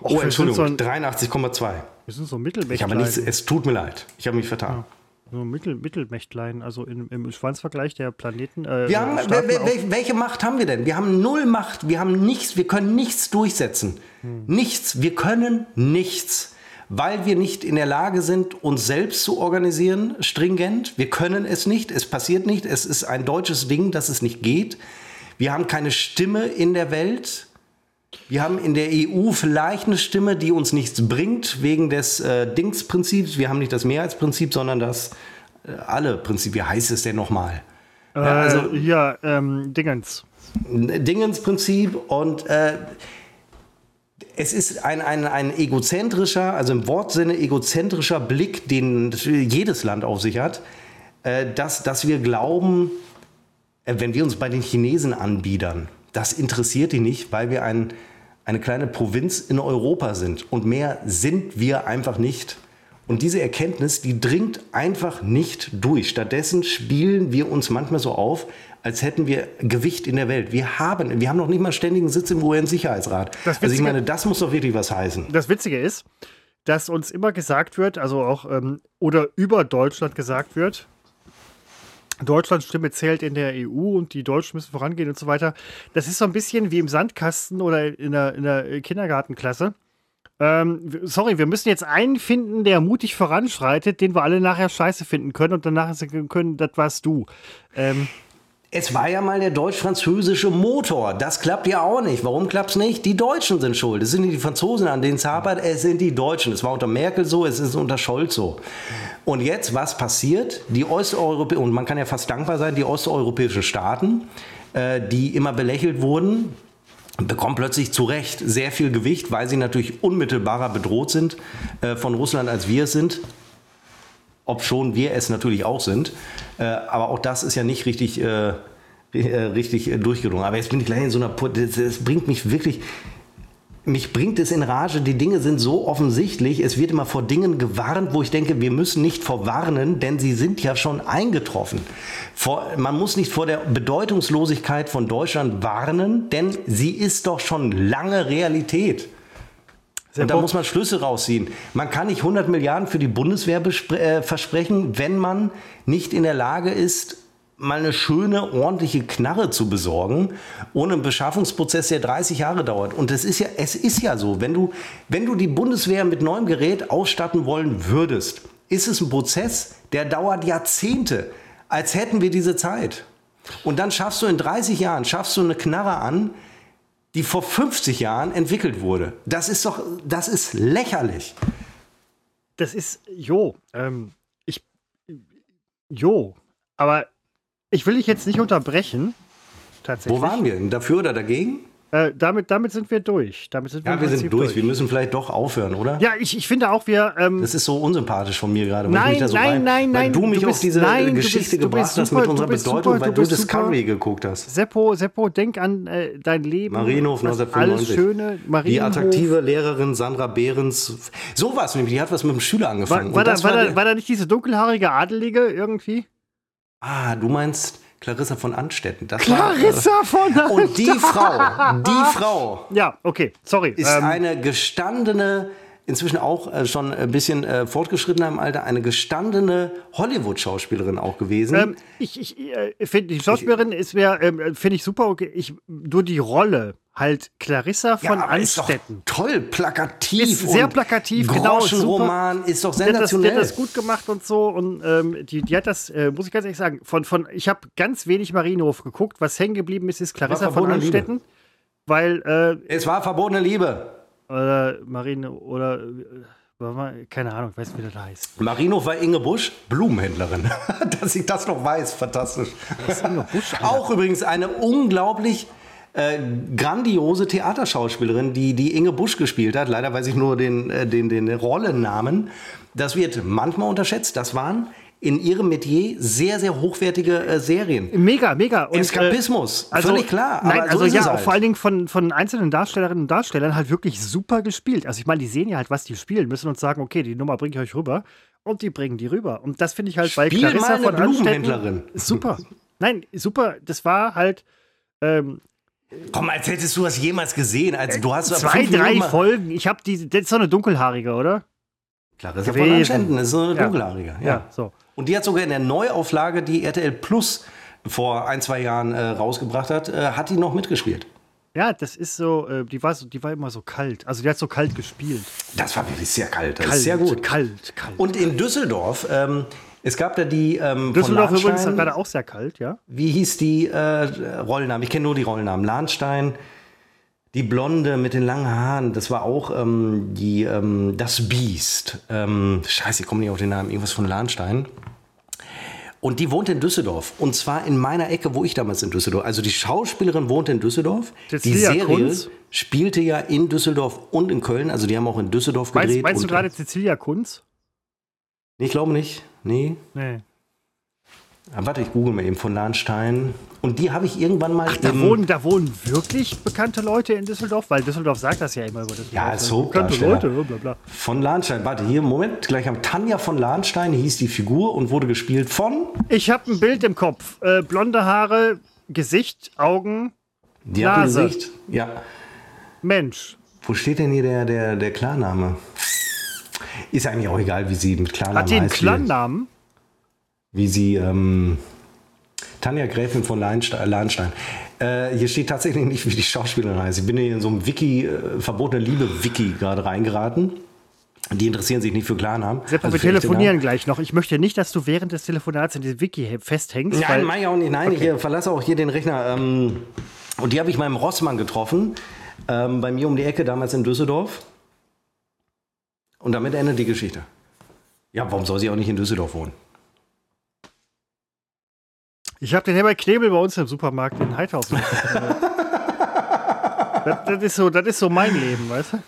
Oh, Entschuldigung, so ein- 83,2. Wir sind so Ich Mittelmächtlein. habe nichts, es tut mir leid. Ich habe mich vertan. So Mittel, Mittelmächtlein, also in, im Schwanzvergleich der Planeten. Äh, Wir haben, Staaten wel- auf- wel- welche Macht haben wir denn? Wir haben null Macht. Wir haben nichts. Wir können nichts durchsetzen. Nichts. Wir können nichts, weil wir nicht in der Lage sind, uns selbst zu organisieren, stringent. Wir können es nicht. Es passiert nicht. Es ist ein deutsches Ding, dass es nicht geht. Wir haben keine Stimme in der Welt. Wir haben in der EU vielleicht eine Stimme, die uns nichts bringt, wegen des äh, Dingsprinzips. Wir haben nicht das Mehrheitsprinzip, sondern das äh, alle Prinzip. Wie heißt es denn nochmal? äh, Ja, also ja, ähm, Dingens. Dingensprinzip und äh, es ist ein, ein, ein egozentrischer, also im Wortsinne egozentrischer Blick, den jedes Land auf sich hat, äh, dass, dass wir glauben, wenn wir uns bei den Chinesen anbiedern, das interessiert die nicht, weil wir ein, eine kleine Provinz in Europa sind. Und mehr sind wir einfach nicht. Und diese Erkenntnis, die dringt einfach nicht durch. Stattdessen spielen wir uns manchmal so auf, als hätten wir Gewicht in der Welt. Wir haben, wir haben noch nicht mal ständigen Sitz im UN-Sicherheitsrat. Also ich meine, das muss doch wirklich was heißen. Das Witzige ist, dass uns immer gesagt wird, also auch ähm, oder über Deutschland gesagt wird, Deutschlands Stimme zählt in der EU und die Deutschen müssen vorangehen und so weiter. Das ist so ein bisschen wie im Sandkasten oder in der, in der Kindergartenklasse. Ähm, sorry, wir müssen jetzt einen finden, der mutig voranschreitet, den wir alle nachher scheiße finden können und danach sagen können, das warst du. Ähm, Es war ja mal der deutsch-französische Motor. Das klappt ja auch nicht. Warum klappt's nicht? Die Deutschen sind schuld. Es sind nicht die Franzosen, an denen es hapert. Es sind die Deutschen. Es war unter Merkel so, es ist unter Scholz so. Und jetzt, was passiert? Die Osteuropäischen, und man kann ja fast dankbar sein, die osteuropäischen Staaten, äh, die immer belächelt wurden, bekommen plötzlich zu Recht sehr viel Gewicht, weil sie natürlich unmittelbarer bedroht sind äh, von Russland, als wir es sind ob schon wir es natürlich auch sind. Äh, aber auch das ist ja nicht richtig, äh, äh, richtig äh, durchgedrungen. Aber jetzt bin ich gleich in so einer... Das, das bringt mich wirklich... Mich bringt es in Rage, die Dinge sind so offensichtlich, es wird immer vor Dingen gewarnt, wo ich denke, wir müssen nicht vorwarnen, denn sie sind ja schon eingetroffen. Vor, man muss nicht vor der Bedeutungslosigkeit von Deutschland warnen, denn sie ist doch schon lange Realität. Und da muss man Schlüsse rausziehen. Man kann nicht 100 Milliarden für die Bundeswehr äh, versprechen, wenn man nicht in der Lage ist, mal eine schöne, ordentliche Knarre zu besorgen, ohne einen Beschaffungsprozess, der 30 Jahre dauert. Und es ist ja, es ist ja so, wenn du, wenn du die Bundeswehr mit neuem Gerät ausstatten wollen würdest, ist es ein Prozess, der dauert Jahrzehnte, als hätten wir diese Zeit. Und dann schaffst du in 30 Jahren, schaffst du eine Knarre an, die vor 50 Jahren entwickelt wurde. Das ist doch, das ist lächerlich. das ist, jo, ähm, ich, jo, aber ich will dich jetzt nicht unterbrechen. Tatsächlich. Wo waren wir denn? Dafür oder dagegen? Äh, damit, damit sind wir durch. Damit sind wir Ja, wir sind durch. Wir müssen vielleicht doch aufhören, oder? Ja, ich, ich finde auch, wir. Ähm, Das ist so unsympathisch von mir gerade. weil Nein, da so nein, rein- nein, weil nein, du mich du auf bist- diese nein, Geschichte bist- du gebracht bist hast super, mit unserer Bedeutung, super, weil du du Discovery super. geguckt hast. Seppo, Seppo, denk an äh, dein Leben. Marienhof was 1995. Alles Schöne. Die Marienhof. attraktive Lehrerin Sandra Behrens. Sowas nämlich, die hat was mit dem Schüler War, angefangen. war, Und da, war, war da nicht diese dunkelhaarige Adelige irgendwie? ah, du meinst Clarissa von Anstetten. Das Clarissa von War, und die Frau, die Frau Ja, okay, sorry. ist ähm, eine gestandene, inzwischen auch äh, schon ein bisschen äh, fortgeschrittener im Alter, eine gestandene Hollywood-Schauspielerin auch gewesen. ähm, ich ich äh, finde, die Schauspielerin ist mir, ähm, finde ich super. Okay. Ich, nur die Rolle halt Clarissa von doch Anstetten. toll, plakativ. Ist sehr plakativ, genau, Groschenroman ist doch Die hat, das, die sensationell. hat das gut gemacht und so. Und ähm, die, die hat das, äh, muss ich ganz ehrlich sagen, von, von ich habe ganz wenig Marienhof geguckt. Was hängen geblieben ist, ist Clarissa von verbotene Liebe. Anstetten. Weil, äh, es war verbotene Liebe. oder Marine, oder, äh, keine Ahnung, ich weiß nicht, wie das heißt. Marino war Inge Busch, Blumenhändlerin. Dass ich das noch weiß, fantastisch. Auch übrigens eine unglaublich äh, grandiose Theaterschauspielerin, die, die Inge Busch gespielt hat. Leider weiß ich nur den, äh, den, den Rollennamen. Das wird manchmal unterschätzt. Das waren in ihrem Metier sehr, sehr hochwertige äh, Serien. Mega, mega. Und, Eskapismus, äh, völlig klar. Nein, so also ja, halt. vor allen Dingen von, von einzelnen Darstellerinnen und Darstellern halt wirklich super gespielt. Also ich meine, die sehen ja halt, was die spielen, müssen uns sagen, okay, die Nummer bringe ich euch rüber. Und die bringen die rüber. Und das finde ich halt bei Spiel Clarissa mal eine von Blumenhändlerin. super. Nein, super. Das war halt ähm, Komm, als hättest du das jemals gesehen. Also, du hast zwei, drei Minuten Folgen. Ich habe die, das ist so eine dunkelhaarige, oder? Clarissa von Anstetten ist so eine Ja. dunkelhaarige. Ja. so. Und die hat sogar in der Neuauflage, die RTL Plus vor ein, zwei Jahren äh, rausgebracht hat, äh, hat die noch mitgespielt. Ja, das ist so, äh, die, war so, die war immer so kalt. Also die hat so kalt gespielt. Das war wirklich sehr kalt. Das Kalt, ist sehr gut. Kalt, kalt. Und in Düsseldorf, ähm, es gab da die ähm, Düsseldorf übrigens Lahnstein, gerade auch sehr kalt, ja. Wie hieß die äh, Rollennamen? Ich kenne nur die Rollennamen. Lahnstein, die Blonde mit den langen Haaren, das war auch ähm, die, ähm, das Biest. Ähm, scheiße, ich komme nicht auf den Namen. Irgendwas von Lahnstein. Und die wohnt in Düsseldorf. Und zwar in meiner Ecke, wo ich damals in Düsseldorf. Also die Schauspielerin wohnte in Düsseldorf. die Cecilia Serie Kunz? spielte ja in Düsseldorf und in Köln. Also die haben auch in Düsseldorf Meinst, gedreht. meinst du und- gerade Cecilia Kunz? Nee, ich glaube nicht. Nee. Nee. Ah, warte, ich google mal eben von Lahnstein. Und die habe ich irgendwann mal. Da im- wohnen, da wohnen wirklich bekannte Leute in Düsseldorf, weil Düsseldorf sagt das ja immer über Düsseldorf. Ja, als bekannte. Leute, bla bla. Von Lahnstein. Warte, hier, Moment. Gleich am Tanja von Lahnstein hieß die Figur und wurde gespielt von. Ich habe ein Bild im Kopf. Äh, blonde Haare, Gesicht, Augen, Die Nase. Gesicht. Ja. Mensch. Wo steht denn hier der, der, der Klarname? Ist eigentlich auch egal, wie sie mit Klarnamen Hat die einen heißt. Clan-Namen? Wie sie. Ähm, Tanja Gräfin von Lahnstein. Äh, hier steht tatsächlich nicht, wie die Schauspielerin heißt. Ich bin hier in so einem Wiki, äh, verbotene Liebe-Wiki gerade reingeraten. Die interessieren sich nicht für Klarnamen. Seppo, Also wir telefonieren gleich noch. Ich möchte nicht, dass du während des Telefonats in diesem Wiki festhängst. Nein, weil, ich auch nicht. Nein, ich äh, verlasse auch hier den Rechner. Ähm, und die habe ich im Rossmann getroffen. Ähm, bei mir um die Ecke, damals in Düsseldorf. Und damit endet die Geschichte. Ja, warum soll sie auch nicht in Düsseldorf wohnen? ich habe den Herbert Knebel bei uns im Supermarkt in Heidhaus. das, das, ist so, das ist so mein Leben, weißt du?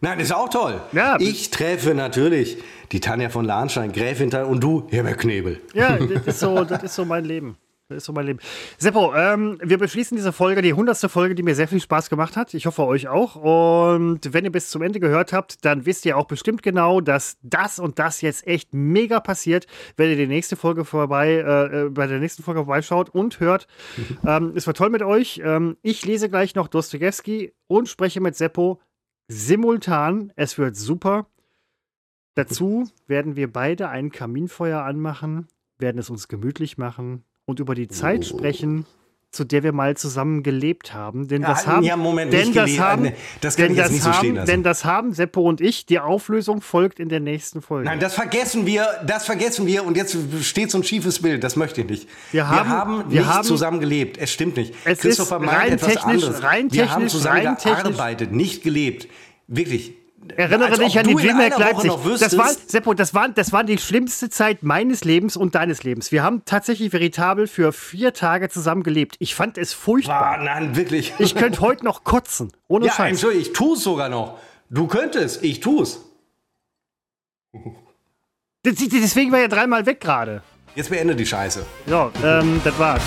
Nein, ist auch toll. Ja. Ich treffe natürlich die Tanja von Lahnstein, Gräfin und du, Herbert Knebel. Ja, das ist so, das ist so mein Leben. Das ist so mein Leben. Seppo, ähm, wir beschließen diese Folge, die hundertste Folge, die mir sehr viel Spaß gemacht hat. Ich hoffe euch auch. Und wenn ihr bis zum Ende gehört habt, dann wisst ihr auch bestimmt genau, dass das und das jetzt echt mega passiert, wenn ihr die nächste Folge vorbei, äh, äh, bei der nächsten Folge vorbeischaut und hört. ähm, es war toll mit euch. Ähm, ich lese gleich noch Dostoevsky und spreche mit Seppo simultan. Es wird super. Dazu werden wir beide ein Kaminfeuer anmachen, werden es uns gemütlich machen und über die Zeit sprechen, zu der wir mal zusammen gelebt haben. Denn das haben, ja, Moment, denn nicht das haben, Nee, das kann denn das nicht so stehen haben, lassen. denn das haben Seppo und ich. Die Auflösung folgt in der nächsten Folge. Nein, das vergessen wir, das vergessen wir und jetzt steht so ein schiefes Bild, das möchte ich nicht. Wir haben- wir wir nicht haben- zusammen gelebt, es stimmt nicht. Es Christopher ist meint rein etwas technisch- anderes. rein wir haben technisch- zusammen rein technisch- gearbeitet, nicht gelebt. Wirklich. Erinnere Als dich an die DreamHack Leipzig. Das war, Seppo, das war, das war die schlimmste Zeit meines Lebens und deines Lebens. Wir haben tatsächlich veritabel für vier Tage zusammen gelebt. Ich fand es furchtbar. Ah, nein, wirklich. Ich könnte heute noch kotzen. Ohne ja, Scheiß. Entschuldigung, ich tue es sogar noch. Du könntest, ich tue es. Deswegen war er dreimal weg gerade. Jetzt beende die Scheiße. So, ähm, das war's.